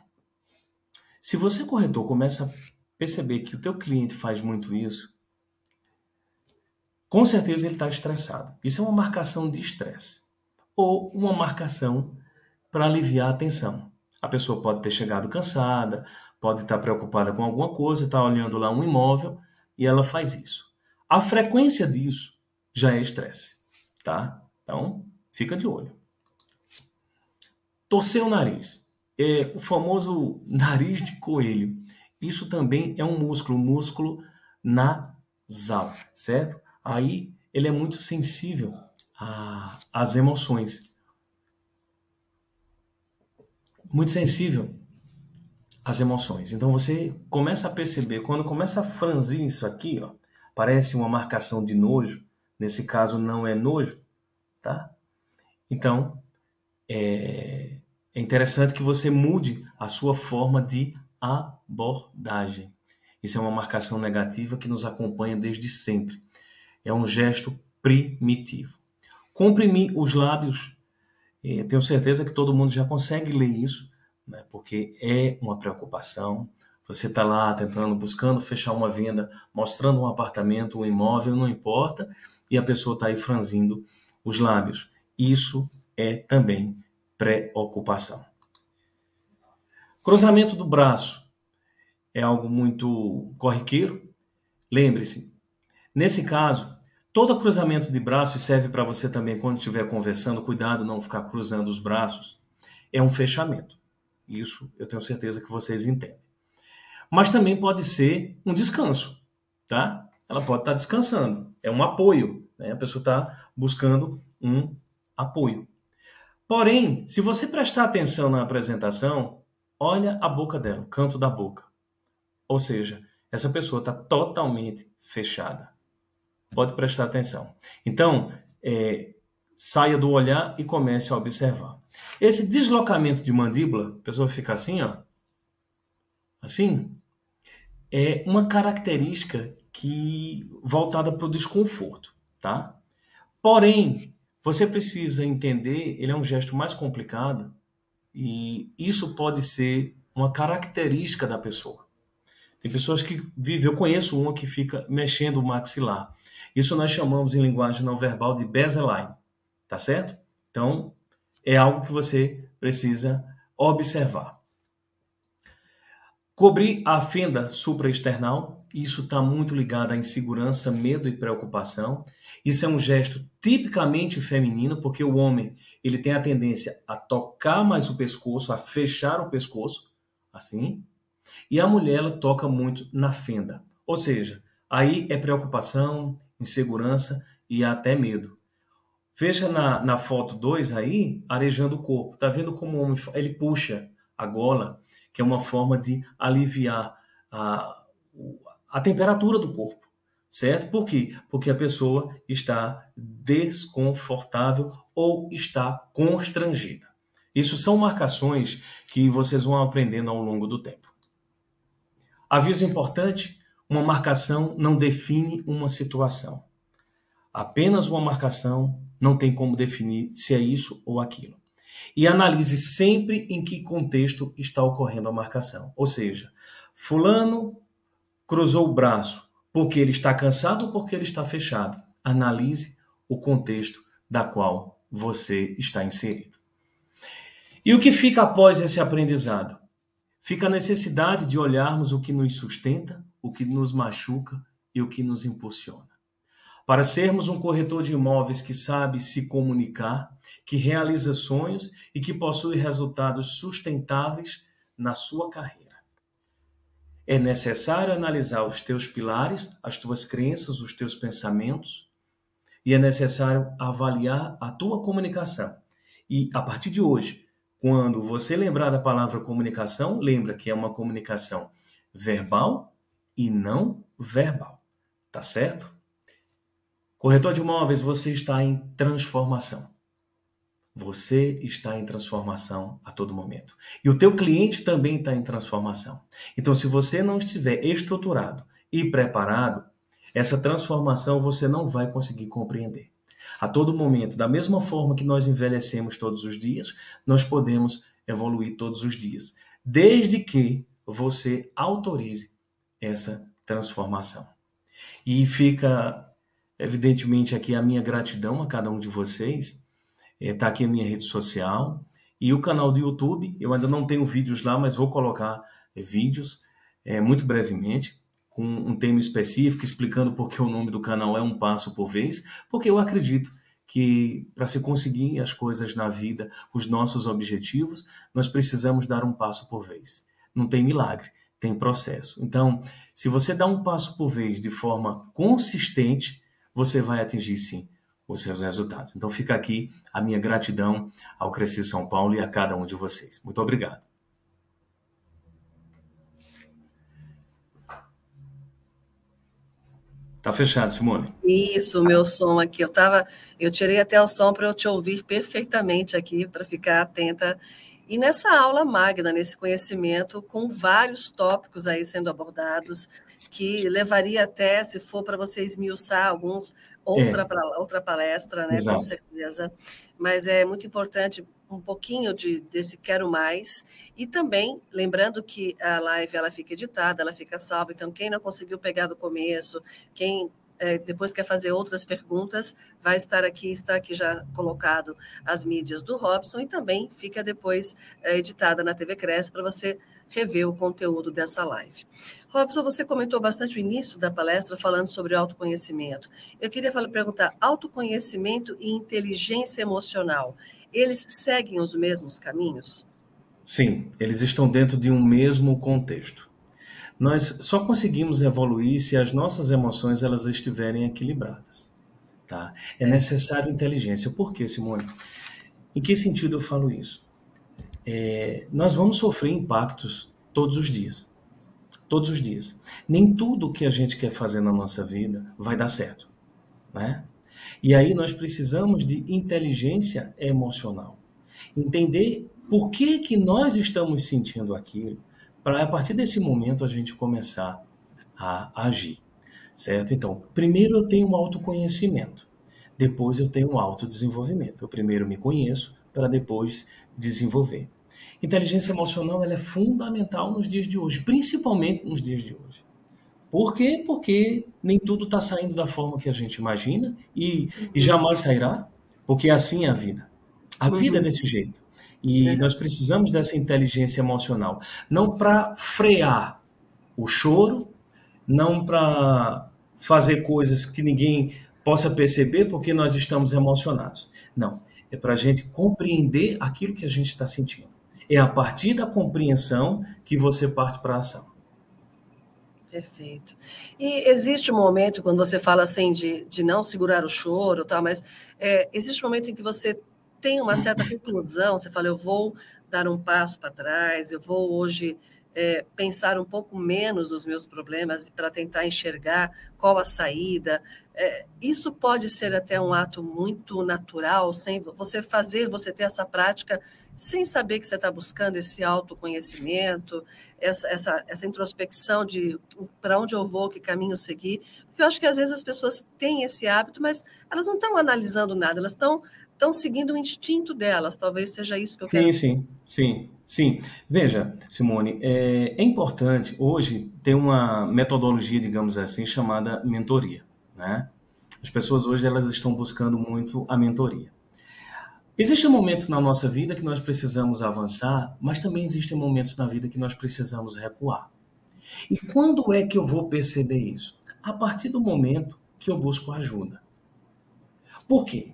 Se você, corretor, começa a perceber que o teu cliente faz muito isso, com certeza ele está estressado. Isso é uma marcação de estresse. Ou uma marcação para aliviar a tensão. A pessoa pode ter chegado cansada, pode estar preocupada com alguma coisa, está olhando lá um imóvel e ela faz isso. A frequência disso já é estresse, tá? Então, fica de olho. Torcer o nariz. É o famoso nariz de coelho. Isso também é um músculo, um músculo nasal, certo? Aí ele é muito sensível às emoções. Muito sensível às emoções. Então você começa a perceber, quando começa a franzir isso aqui, ó, parece uma marcação de nojo, nesse caso não é nojo, tá? Então, é, é interessante que você mude a sua forma de abordagem. Isso é uma marcação negativa que nos acompanha desde sempre. É um gesto primitivo. Comprimir os lábios, é, tenho certeza que todo mundo já consegue ler isso, né, porque é uma preocupação, você está lá tentando, buscando fechar uma venda, mostrando um apartamento, um imóvel, não importa, e a pessoa está aí franzindo os lábios. Isso é também preocupação. Cruzamento do braço é algo muito corriqueiro. Lembre-se, nesse caso, todo cruzamento de braço serve para você também quando estiver conversando, cuidado não ficar cruzando os braços, é um fechamento. Isso eu tenho certeza que vocês entendem mas também pode ser um descanso, tá? Ela pode estar descansando, é um apoio, né? A pessoa está buscando um apoio. Porém, se você prestar atenção na apresentação, olha a boca dela, o canto da boca. Ou seja, essa pessoa está totalmente fechada. Pode prestar atenção. Então, é, saia do olhar e comece a observar. Esse deslocamento de mandíbula, a pessoa fica assim, ó, assim, é uma característica que voltada para o desconforto, tá? Porém, você precisa entender, ele é um gesto mais complicado e isso pode ser uma característica da pessoa. Tem pessoas que vivem, eu conheço uma que fica mexendo o maxilar. Isso nós chamamos em linguagem não verbal de baseline, tá certo? Então, é algo que você precisa observar. Cobrir a fenda supraesternal, isso está muito ligado à insegurança, medo e preocupação. Isso é um gesto tipicamente feminino, porque o homem ele tem a tendência a tocar mais o pescoço, a fechar o pescoço, assim, e a mulher ela toca muito na fenda. Ou seja, aí é preocupação, insegurança e até medo. Veja na, na foto 2 aí, arejando o corpo. Tá vendo como o homem ele puxa a gola que é uma forma de aliviar a, a temperatura do corpo, certo? Por quê? Porque a pessoa está desconfortável ou está constrangida. Isso são marcações que vocês vão aprendendo ao longo do tempo. Aviso importante: uma marcação não define uma situação. Apenas uma marcação não tem como definir se é isso ou aquilo e analise sempre em que contexto está ocorrendo a marcação. Ou seja, fulano cruzou o braço porque ele está cansado ou porque ele está fechado. Analise o contexto da qual você está inserido. E o que fica após esse aprendizado? Fica a necessidade de olharmos o que nos sustenta, o que nos machuca e o que nos impulsiona. Para sermos um corretor de imóveis que sabe se comunicar, que realiza sonhos e que possui resultados sustentáveis na sua carreira. É necessário analisar os teus pilares, as tuas crenças, os teus pensamentos, e é necessário avaliar a tua comunicação. E a partir de hoje, quando você lembrar da palavra comunicação, lembra que é uma comunicação verbal e não verbal. Tá certo? Corretor de imóveis, você está em transformação. Você está em transformação a todo momento. E o teu cliente também está em transformação. Então, se você não estiver estruturado e preparado, essa transformação você não vai conseguir compreender. A todo momento, da mesma forma que nós envelhecemos todos os dias, nós podemos evoluir todos os dias, desde que você autorize essa transformação. E fica evidentemente aqui a minha gratidão a cada um de vocês Está é, aqui a minha rede social e o canal do YouTube. Eu ainda não tenho vídeos lá, mas vou colocar é, vídeos é, muito brevemente com um tema específico explicando por que o nome do canal é Um Passo por Vez, porque eu acredito que para se conseguir as coisas na vida, os nossos objetivos, nós precisamos dar um passo por vez. Não tem milagre, tem processo. Então, se você dá um passo por vez de forma consistente, você vai atingir sim os seus resultados. Então fica aqui a minha gratidão ao Crescer São Paulo e a cada um de vocês. Muito obrigado. Tá fechado, Simone. Isso, meu som aqui. Eu tava, eu tirei até o som para eu te ouvir perfeitamente aqui, para ficar atenta. E nessa aula magna, nesse conhecimento, com vários tópicos aí sendo abordados, que levaria até, se for para você esmiuçar alguns, outra, é. outra palestra, né, Exato. com certeza. Mas é muito importante um pouquinho de, desse quero mais e também lembrando que a live ela fica editada, ela fica salva, então quem não conseguiu pegar do começo, quem é, depois quer fazer outras perguntas, vai estar aqui, está aqui já colocado as mídias do Robson e também fica depois é, editada na TV Cresce para você rever o conteúdo dessa live. Robson, você comentou bastante o início da palestra falando sobre autoconhecimento. Eu queria falar, perguntar, autoconhecimento e inteligência emocional, eles seguem os mesmos caminhos? Sim, eles estão dentro de um mesmo contexto. Nós só conseguimos evoluir se as nossas emoções elas estiverem equilibradas. Tá? É necessário inteligência. Por quê, Simone? Em que sentido eu falo isso? É, nós vamos sofrer impactos todos os dias. Todos os dias. Nem tudo que a gente quer fazer na nossa vida vai dar certo. Né? E aí nós precisamos de inteligência emocional. Entender por que, que nós estamos sentindo aquilo, para a partir desse momento a gente começar a agir, certo? Então, primeiro eu tenho um autoconhecimento, depois eu tenho um autodesenvolvimento. Eu primeiro me conheço para depois desenvolver. Inteligência emocional é fundamental nos dias de hoje, principalmente nos dias de hoje. Por quê? Porque nem tudo está saindo da forma que a gente imagina e, e, jamais sairá, porque assim é a vida. A vida é desse jeito. E é. nós precisamos dessa inteligência emocional, não para frear o choro, não para fazer coisas que ninguém possa perceber porque nós estamos emocionados. Não, é para a gente compreender aquilo que a gente está sentindo. É a partir da compreensão que você parte para a ação. Perfeito. E existe um momento, quando você fala assim de, de não segurar o choro, tá, mas é, existe um momento em que você tem uma certa conclusão, você fala, eu vou dar um passo para trás, eu vou hoje é, pensar um pouco menos nos meus problemas para tentar enxergar qual a saída. É, isso pode ser até um ato muito natural, sem você fazer, você ter essa prática sem saber que você está buscando esse autoconhecimento, essa, essa, essa introspecção de para onde eu vou, que caminho seguir. Porque eu acho que às vezes as pessoas têm esse hábito, mas elas não estão analisando nada, elas estão estão seguindo o instinto delas. Talvez seja isso que eu sim, quero. Sim, sim, sim. Veja, Simone, é, é importante hoje ter uma metodologia, digamos assim, chamada mentoria, né? As pessoas hoje elas estão buscando muito a mentoria. Existem momentos na nossa vida que nós precisamos avançar, mas também existem momentos na vida que nós precisamos recuar. E quando é que eu vou perceber isso? A partir do momento que eu busco ajuda. Por quê?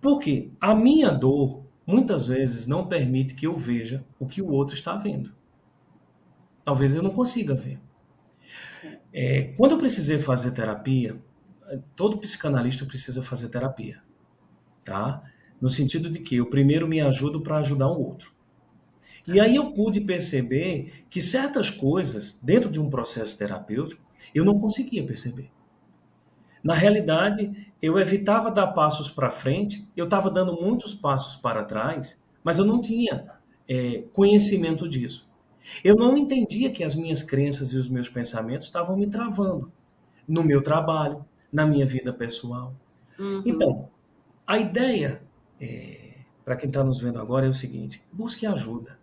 Porque a minha dor muitas vezes não permite que eu veja o que o outro está vendo. Talvez eu não consiga ver. É, quando eu precisei fazer terapia, todo psicanalista precisa fazer terapia, tá? No sentido de que eu primeiro me ajudo para ajudar o outro. E aí eu pude perceber que certas coisas dentro de um processo terapêutico eu não conseguia perceber. Na realidade, eu evitava dar passos para frente, eu estava dando muitos passos para trás, mas eu não tinha é, conhecimento disso. Eu não entendia que as minhas crenças e os meus pensamentos estavam me travando no meu trabalho, na minha vida pessoal. Uhum. Então, a ideia, é, para quem está nos vendo agora, é o seguinte: busque ajuda.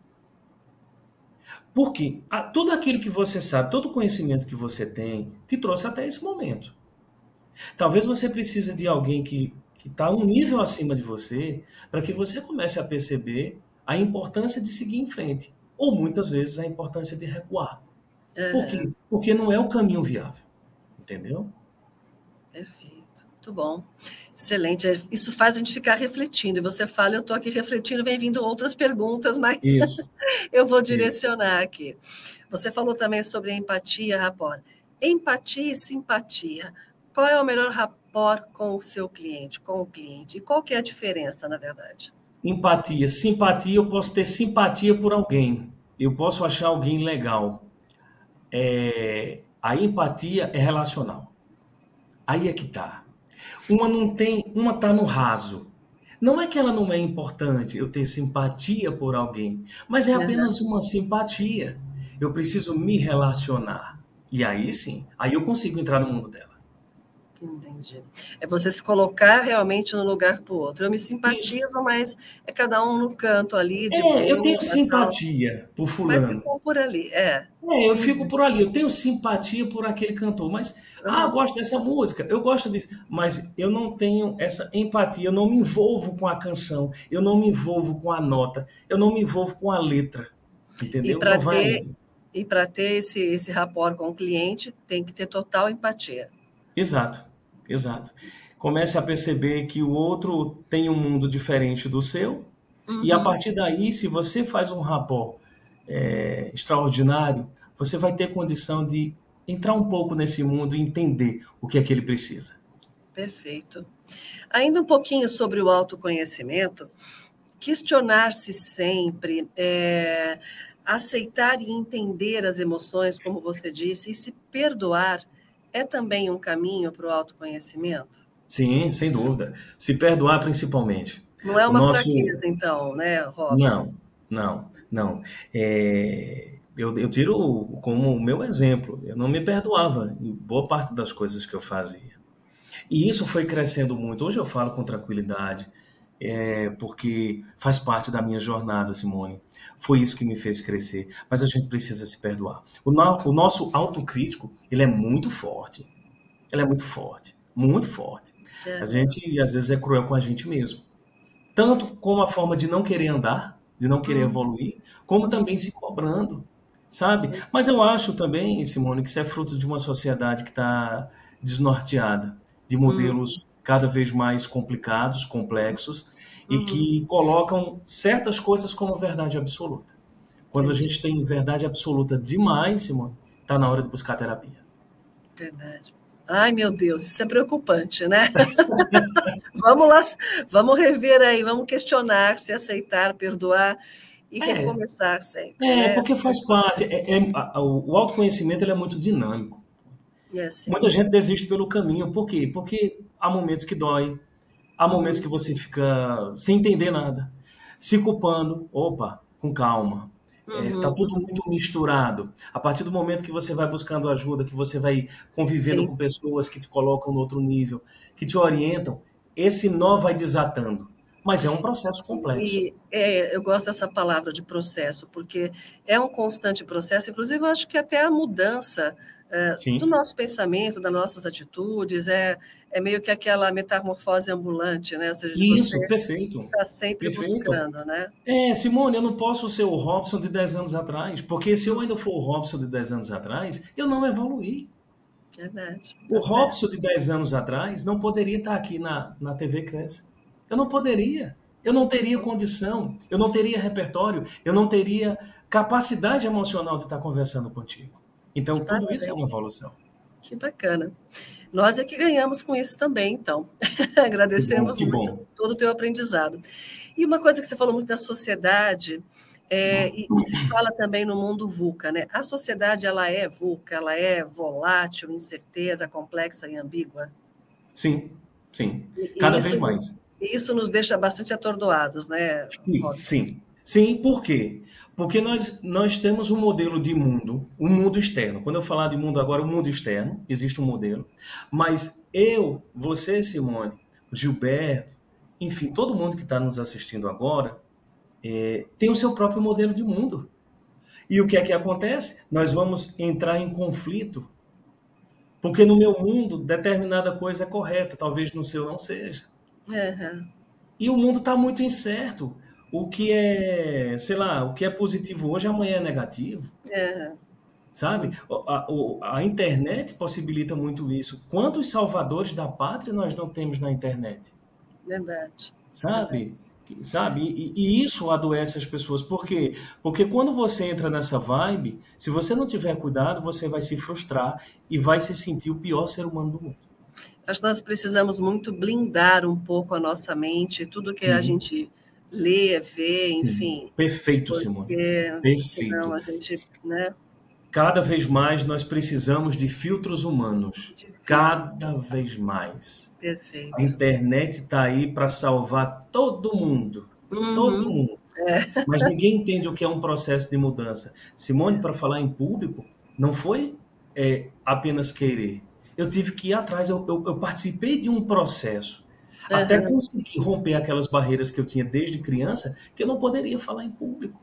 Porque a, tudo aquilo que você sabe, todo o conhecimento que você tem, te trouxe até esse momento. Talvez você precise de alguém que está um nível acima de você para que você comece a perceber a importância de seguir em frente. Ou muitas vezes a importância de recuar. Uhum. Por quê? Porque não é o caminho viável. Entendeu? Perfeito. Muito bom. Excelente. Isso faz a gente ficar refletindo. E você fala, eu estou aqui refletindo, vem vindo outras perguntas, mas eu vou direcionar Isso. aqui. Você falou também sobre empatia, Rapor. Empatia e simpatia qual é o melhor rapport com o seu cliente, com o cliente? E qual que é a diferença, na verdade? Empatia. Simpatia, eu posso ter simpatia por alguém. Eu posso achar alguém legal. É... A empatia é relacional. Aí é que tá. Uma não tem, uma tá no raso. Não é que ela não é importante eu ter simpatia por alguém, mas é apenas uma simpatia. Eu preciso me relacionar. E aí sim, aí eu consigo entrar no mundo dela. Entendi. É você se colocar realmente no lugar para o outro. Eu me simpatizo, mas é cada um no canto ali. é, boa, eu tenho simpatia tal. por fulano. Mas ficou por ali, é. É, eu fico por ali. Eu tenho simpatia por aquele cantor, mas ah, eu gosto dessa música, eu gosto disso, mas eu não tenho essa empatia. Eu não me envolvo com a canção, eu não me envolvo com a nota, eu não me envolvo com a letra, entendeu? E para ter, e ter esse esse rapport com o cliente, tem que ter total empatia. Exato, exato. Comece a perceber que o outro tem um mundo diferente do seu, uhum. e a uhum. partir daí, se você faz um rapport é, extraordinário, você vai ter condição de entrar um pouco nesse mundo e entender o que é que ele precisa. Perfeito. Ainda um pouquinho sobre o autoconhecimento, questionar-se sempre, é, aceitar e entender as emoções, como você disse, e se perdoar é também um caminho para o autoconhecimento? Sim, sem dúvida. Se perdoar, principalmente. Não é uma nosso... fraqueza, então, né, Robson? Não, não, não. É... eu, eu tiro como o meu exemplo. Eu não me perdoava em boa parte das coisas que eu fazia. E isso foi crescendo muito. Hoje eu falo com tranquilidade, é, porque faz parte da minha jornada, Simone. Foi isso que me fez crescer. Mas a gente precisa se perdoar. O, no, o nosso autocrítico, ele é muito forte. Ele é muito forte. Muito forte. É. A gente, às vezes, é cruel com a gente mesmo. Tanto como a forma de não querer andar, de não querer hum. evoluir, como também se cobrando sabe? Mas eu acho também, Simone, que isso é fruto de uma sociedade que está desnorteada, de hum. Cada vez mais complicados, complexos, e uhum. que colocam certas coisas como verdade absoluta. Quando a gente tem verdade absoluta demais, Simone, está na hora de buscar terapia. Verdade. Ai, meu Deus, isso é preocupante, né? vamos lá, vamos rever aí, vamos questionar, se aceitar, perdoar e é, recomeçar sempre. É, né? porque faz parte. É, é, o autoconhecimento ele é muito dinâmico. Muita gente desiste pelo caminho. Por quê? Porque há momentos que dói, há momentos que você fica sem entender nada, se culpando. Opa, com calma. Está é, tá uhum. tudo muito misturado. A partir do momento que você vai buscando ajuda, que você vai convivendo Sim. com pessoas que te colocam no outro nível, que te orientam, esse nó vai desatando. Mas é um processo complexo. E é, eu gosto dessa palavra de processo, porque é um constante processo. Inclusive, eu acho que até a mudança é, do nosso pensamento, das nossas atitudes, é, é meio que aquela metamorfose ambulante, né? Seja, Isso, perfeito. Está sempre perfeito. buscando, né? É, Simone, eu não posso ser o Robson de 10 anos atrás, porque se eu ainda for o Robson de 10 anos atrás, eu não evoluí. Verdade. O tá Robson de 10 anos atrás não poderia estar aqui na, na TV Cresce. Eu não poderia. Eu não teria condição, eu não teria repertório, eu não teria capacidade emocional de estar conversando contigo. Então, tudo isso é uma evolução. Que bacana. Nós é que ganhamos com isso também, então. Agradecemos que bom, que muito bom. todo o teu aprendizado. E uma coisa que você falou muito da sociedade, é, e, e, se fala também no mundo VUCA, né? A sociedade, ela é VUCA, ela é volátil, incerteza, complexa e ambígua? Sim, sim. Cada vez mais. Isso nos deixa bastante atordoados, né? Sim, sim. Sim, por quê? Porque nós, nós temos um modelo de mundo, um mundo externo. Quando eu falar de mundo agora, o um mundo externo, existe um modelo. Mas eu, você, Simone, Gilberto, enfim, todo mundo que está nos assistindo agora, é, tem o seu próprio modelo de mundo. E o que é que acontece? Nós vamos entrar em conflito. Porque no meu mundo, determinada coisa é correta, talvez no seu não seja. Uhum. E o mundo está muito incerto. O que é, sei lá, o que é positivo hoje, amanhã é negativo. Uhum. Sabe? A, a, a, internet possibilita muito isso. Quantos salvadores da pátria nós não temos na internet? Verdade. Sabe? Verdade. Sabe? E, e, isso adoece as pessoas. Por quê? Porque quando você entra nessa vibe, se você não tiver cuidado, você vai se frustrar e vai se sentir o pior ser humano do mundo. Acho que nós precisamos muito blindar um pouco a nossa mente, tudo que uhum. a gente lê, vê, enfim. Perfeito, Simone. Perfeito. Senão a gente, né? Cada vez mais nós precisamos de filtros humanos. De Cada vez mais. Perfeito. A internet está aí para salvar todo mundo. Uhum. Todo mundo. É. Mas ninguém entende o que é um processo de mudança. Simone, para falar em público, não foi é, apenas querer eu tive que ir atrás, eu, eu, eu participei de um processo uhum. até conseguir romper aquelas barreiras que eu tinha desde criança, que eu não poderia falar em público.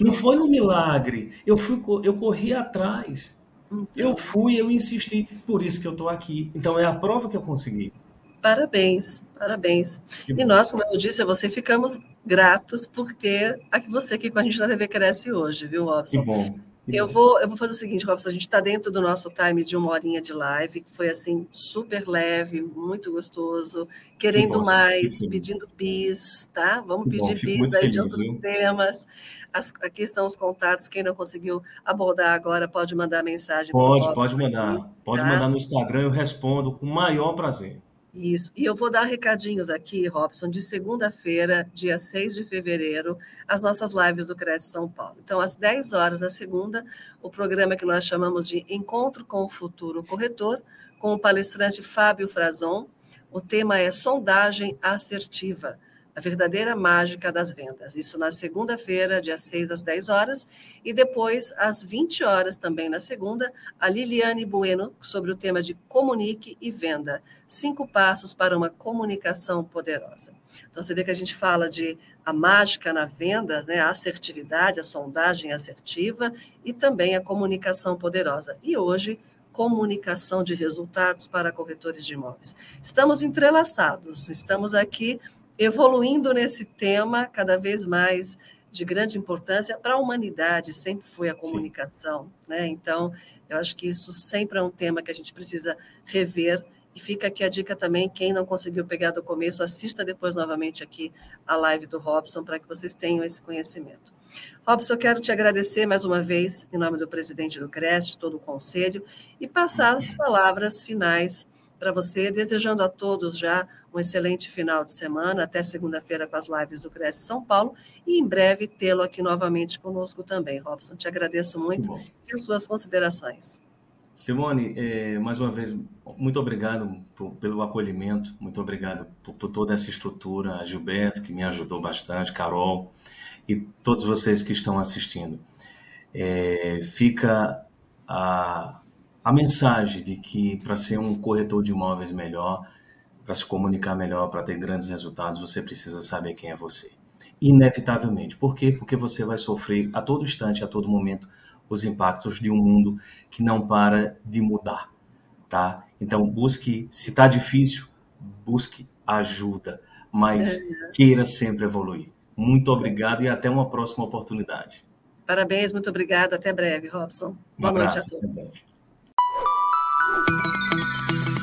Não foi um milagre, eu fui, eu corri atrás, então. eu fui, eu insisti, por isso que eu estou aqui. Então é a prova que eu consegui. Parabéns, parabéns. E nós, como eu disse a você, ficamos gratos por ter aqui você aqui com a gente na TV Cresce hoje, viu, Robson? Que bom. Eu vou, eu vou fazer o seguinte, Robson, a gente está dentro do nosso time de uma horinha de live, que foi assim, super leve, muito gostoso, querendo mais, pedindo bis, tá? Vamos pedir bom, bis aí feliz, de outros viu? temas. As, aqui estão os contatos, quem não conseguiu abordar agora pode mandar mensagem. Pode, pode mandar. Pode tá? mandar no Instagram, eu respondo com o maior prazer. Isso. E eu vou dar recadinhos aqui, Robson, de segunda-feira, dia 6 de fevereiro, as nossas lives do Cresce São Paulo. Então, às 10 horas da segunda, o programa que nós chamamos de Encontro com o Futuro Corretor, com o palestrante Fábio Frazon. O tema é sondagem assertiva. A verdadeira mágica das vendas. Isso na segunda-feira, dia 6 às 10 horas, e depois às 20 horas também na segunda, a Liliane Bueno sobre o tema de comunique e venda. Cinco passos para uma comunicação poderosa. Então você vê que a gente fala de a mágica na vendas, né, a assertividade, a sondagem assertiva e também a comunicação poderosa. E hoje comunicação de resultados para corretores de imóveis. Estamos entrelaçados, estamos aqui evoluindo nesse tema cada vez mais de grande importância para a humanidade, sempre foi a comunicação, né? Então, eu acho que isso sempre é um tema que a gente precisa rever e fica aqui a dica também, quem não conseguiu pegar do começo, assista depois novamente aqui a live do Robson para que vocês tenham esse conhecimento. Robson, eu quero te agradecer mais uma vez, em nome do presidente do CRES, de todo o conselho, e passar as palavras finais para você, desejando a todos já um excelente final de semana, até segunda-feira com as lives do Cresce São Paulo, e em breve tê-lo aqui novamente conosco também, Robson. Te agradeço muito e as suas considerações. Simone, é, mais uma vez, muito obrigado por, pelo acolhimento, muito obrigado por, por, toda essa estrutura, a Gilberto, que me ajudou bastante, Carol, e todos vocês que estão assistindo. É, fica a, a mensagem de que para ser um corretor de imóveis melhor, para se comunicar melhor, para ter grandes resultados, você precisa saber quem é você. Inevitavelmente. Por quê? Porque você vai sofrer a todo instante, a todo momento, os impactos de um mundo que não para de mudar, tá? Então, busque, se está difícil, busque ajuda, mas é. queira sempre evoluir. Muito obrigado e até uma próxima oportunidade. Parabéns, muito obrigada. Até breve, Robson. Boa um noite a todos. Thank you.